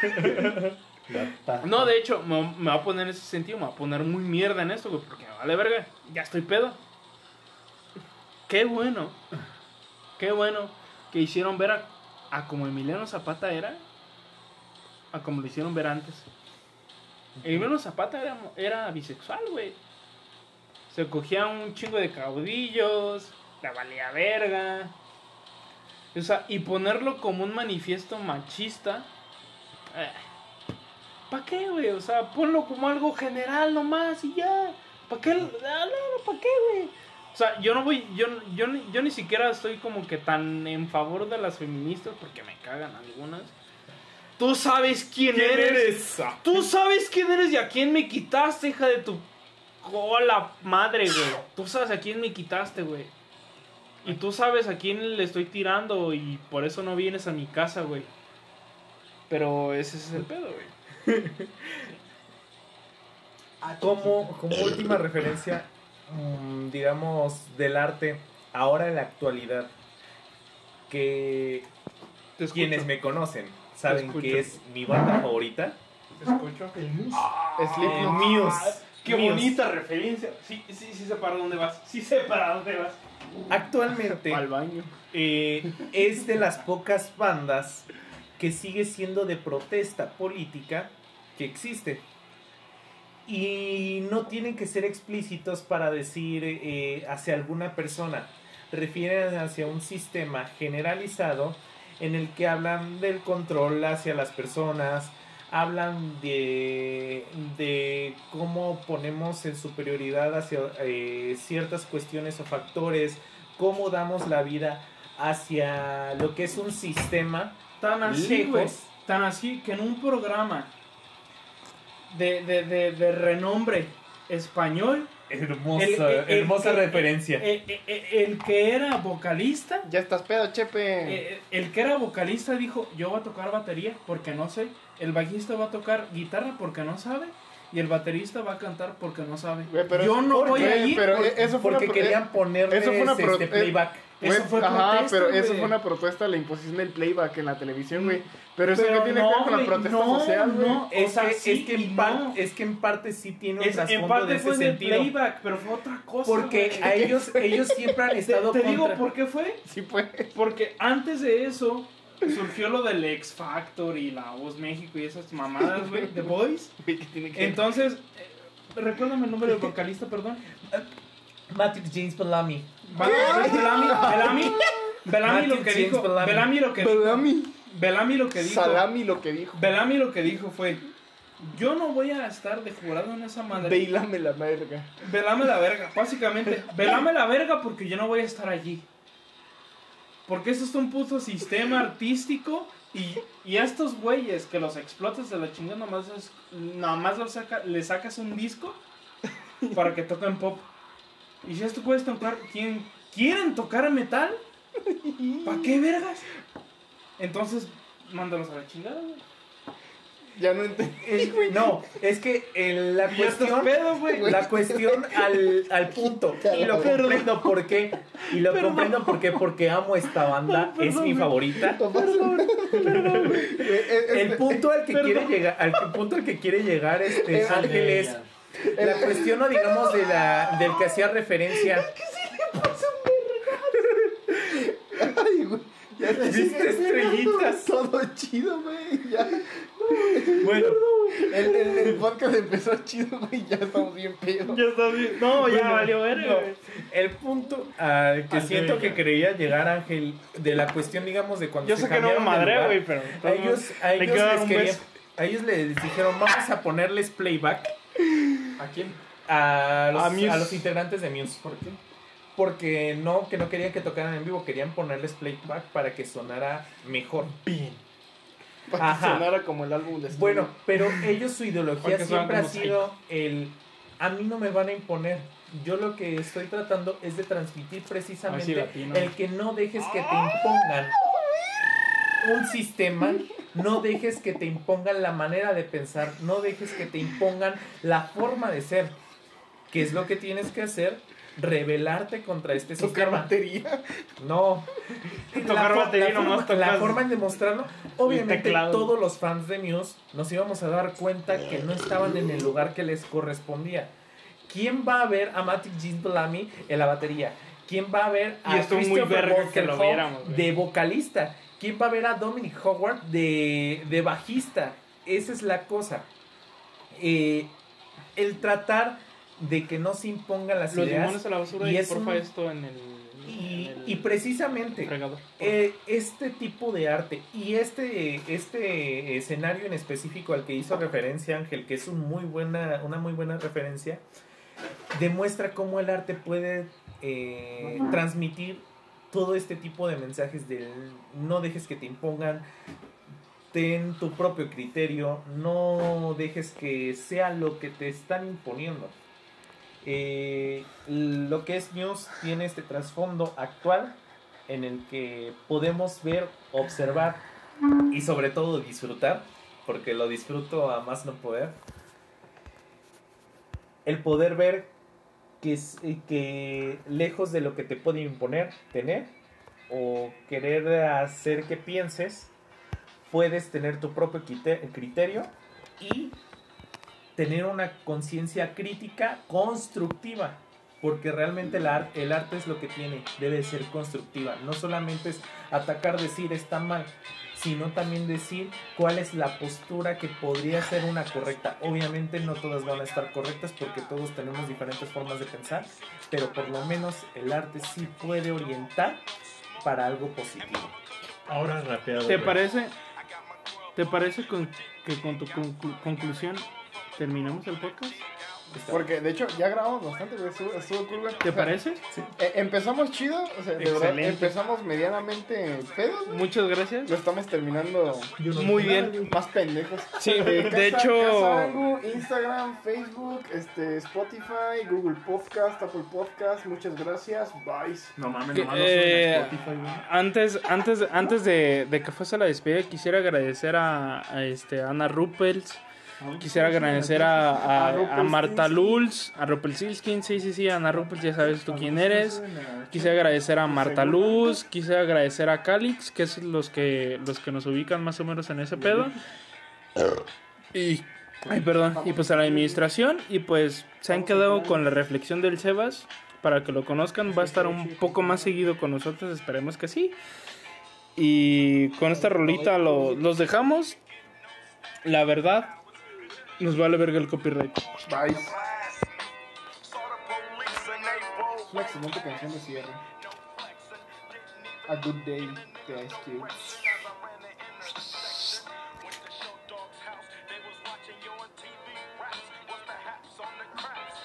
No, de hecho, me, me va a poner en ese sentido, me va a poner muy mierda en esto, güey, porque me vale verga, ya estoy pedo. Qué bueno, qué bueno que hicieron ver a, a como Emiliano Zapata era, a como lo hicieron ver antes. Emiliano Zapata era, era bisexual, güey. Se cogía un chingo de caudillos, la valía verga. O sea, y ponerlo como un manifiesto machista. eh, ¿Para qué, güey? O sea, ponlo como algo general nomás y ya. ¿Para qué? Ah, no, no, ¿para qué, güey? O sea, yo no voy, yo, yo, ni- yo ni siquiera estoy como que tan en favor de las feministas porque me cagan algunas. Tú sabes quién, ¿Quién eres. eres? Tú sabes quién eres y a quién me quitaste, hija de tu cola madre, güey. Tú sabes a quién me quitaste, güey. Y tú sabes a quién le estoy tirando y por eso no vienes a mi casa, güey. Pero ese es el pedo, güey. Como, como última referencia, mm, digamos, del arte, ahora en la actualidad, que quienes me conocen saben que es mi banda favorita. Te escucho. El mus. Slipknot. míos. Qué bonita referencia. Sí, sí, sí sé para dónde vas. Sí sé para dónde vas. Actualmente Al baño. eh, es de las pocas bandas que sigue siendo de protesta política que existe. Y no tienen que ser explícitos para decir eh, hacia alguna persona. refieren hacia un sistema generalizado en el que hablan del control hacia las personas, hablan de, de cómo ponemos en superioridad hacia eh, ciertas cuestiones o factores, cómo damos la vida hacia lo que es un sistema Tan así, güey. lejos. Tan así que en un programa de, de, de, de renombre español, Hermosa, El- el- el- hermosa el- referencia. eh, eh, eh, el que era vocalista, Ya estás pedo, Chepe. eh, el que era vocalista dijo, yo voy a tocar batería porque no sé, el bajista va a tocar guitarra porque no sabe, y el baterista va a cantar porque no sabe. Güey, pero yo no ¿por voy qué? a ir Pero por- eh, eso fue porque una querían ponerle eso fue una pro- este eh, Eso fue ajá, protesta, pero eso fue una protesta a la imposición del playback en la televisión, güey. Pero eso Pero que tiene no, que ver con la protesta no, social, güey. no. Es, O sea, que, sí es, que en par- no. es que en parte sí tiene un Es- en parte de ese fue de sentido. playback, pero fue otra cosa. Porque a ellos, ellos siempre han Te, estado te digo contra- por qué fue. Sí, fue. Porque antes de eso surgió lo del X Factor y la Voz México y esas mamadas, güey, The que- Entonces, eh, recuérdame el nombre del vocalista, perdón. Matrix James Bellamy. Bellamy, Bellamy, Bellamy lo que dijo, Bellamy. Lo que dijo, Bellamy. Lo que dijo, Salami lo que dijo. Bellamy lo que dijo fue, yo no voy a estar de jurado en esa madre. Bailame la verga. Velame la verga, básicamente. Velame la verga porque yo no voy a estar allí. Porque eso es un puto sistema artístico y, y a estos güeyes que los explotas de la chingada nomás, es, nomás los saca, le sacas un disco para que toquen pop. Y si estos güeyes tocar, ¿quieren, quieren tocar metal? ¿Para qué vergas? Entonces, mándalos a la chingada, güey. Ya no entendí. No, es que el- la cuestión, la cuestión al, al punto, y lo comprendo por qué, y lo comprendo por qué, porque amo esta banda, es mi favorita. El punto al que quiere llegar, al punto al que quiere llegar este Ángel es la cuestión, no digamos, de la, del que hacía referencia. Ay, güey. Ya te ¿Viste estrellitas? Todo chido, güey. Ya. Bueno, El, el, el podcast empezó chido, güey. Ya estamos bien pedos. Ya está bien. No, ya Bueno, valió verga, no. el punto al que Al siento que- que quería llegar Ángel de la cuestión, digamos, de cuando Yo se sé que no lugar, güey, pero. A ellos, a Le dar les un querían- beso. a ellos les dijeron, vamos a ponerles playback ¿A quién? a los, A Muse. a los integrantes de Muse. ¿Por qué? Porque no, que no querían que tocaran en vivo, querían ponerles playback para que sonara mejor. Bien. Para que Ajá. sonara como el álbum de estudio. Bueno, pero ellos su ideología Porque siempre ha sido el a mí no me van a imponer. Yo lo que estoy tratando es de transmitir Ay, sí, precisamente el que no dejes que te impongan un sistema, no dejes que te impongan la manera de pensar, no dejes que te impongan la forma de ser. ¿Qué es lo que tienes que hacer? Rebelarte contra este Tocar sistema. batería. No. Tocar la, batería la nomás forma, la forma en demostrarlo. Obviamente todos los fans de Muse nos íbamos a dar cuenta que no estaban en el lugar que les correspondía. ¿Quién va a ver a Matic Jean Bellamy en la batería? ¿Quién va a ver a muy Christopher Walken que lo viéramos, de vocalista? ¿Quién va a ver a Dominic Howard de, de bajista? Esa es la cosa. Eh, el tratar de que no se impongan las Los ideas limones a la basura y y, es porfa un- esto en el. y, en el y precisamente eh, este tipo de arte y este, este escenario en específico al que hizo referencia Ángel, que es un muy buena, una muy buena referencia, demuestra cómo el arte puede eh, transmitir todo este tipo de mensajes del no dejes que te impongan, ten tu propio criterio, no dejes que sea lo que te están imponiendo. Eh, lo que es News tiene este trasfondo actual en el que podemos ver, observar y sobre todo disfrutar, porque lo disfruto a más no poder, el poder ver eh, que lejos de lo que te puede imponer, tener o querer hacer que pienses, puedes tener tu propio crite- criterio y tener una conciencia crítica constructiva. Porque realmente el, el arte es lo que tiene, debe ser constructiva. No solamente es atacar, decir está mal, sino también decir cuál es la postura que podría ser una correcta. Obviamente no todas van a estar correctas porque todos tenemos diferentes formas de pensar, pero por lo menos el arte sí puede orientar para algo positivo. Ahora rapeado. ¿Te parece, te parece con- que con tu conclu- conclusión terminamos el podcast? Porque de hecho ya grabamos bastante, güey. Estuvo, estuvo cool, güey. ¿Te O sea, parece? eh, empezamos chido, o sea, de verdad, empezamos medianamente pedos, güey. Muchas gracias. Lo estamos terminando no Muy bien. más pendejos. Sí, Eh, de Casa- hecho- Instagram, Facebook, este, Spotify, Google Podcast, Apple Podcast. Muchas gracias. Bye. No mames, no eh, a Spotify, güey. Antes, antes, antes de, de que fuese la despedida, quisiera agradecer a, a, este, Ana Ruppels. Quisiera agradecer a, a. Marta Lulz, a Ruppelstiltskin, sí, sí, sí, Ana Ruppels, ya sabes tú quién eres. Quisiera agradecer a Marta Luz, quisiera agradecer a Calix, que es los que los que nos ubican más o menos en ese pedo. Y ay, perdón, y pues a la administración y pues se han quedado con la reflexión del Sebas para que lo conozcan, va a estar un poco más seguido con nosotros, esperemos que sí. Y con esta rolita lo- los dejamos. La verdad nos vale verga el copyright. Bye. Es una excelente canción de cierre. A Good Day Ice Cube.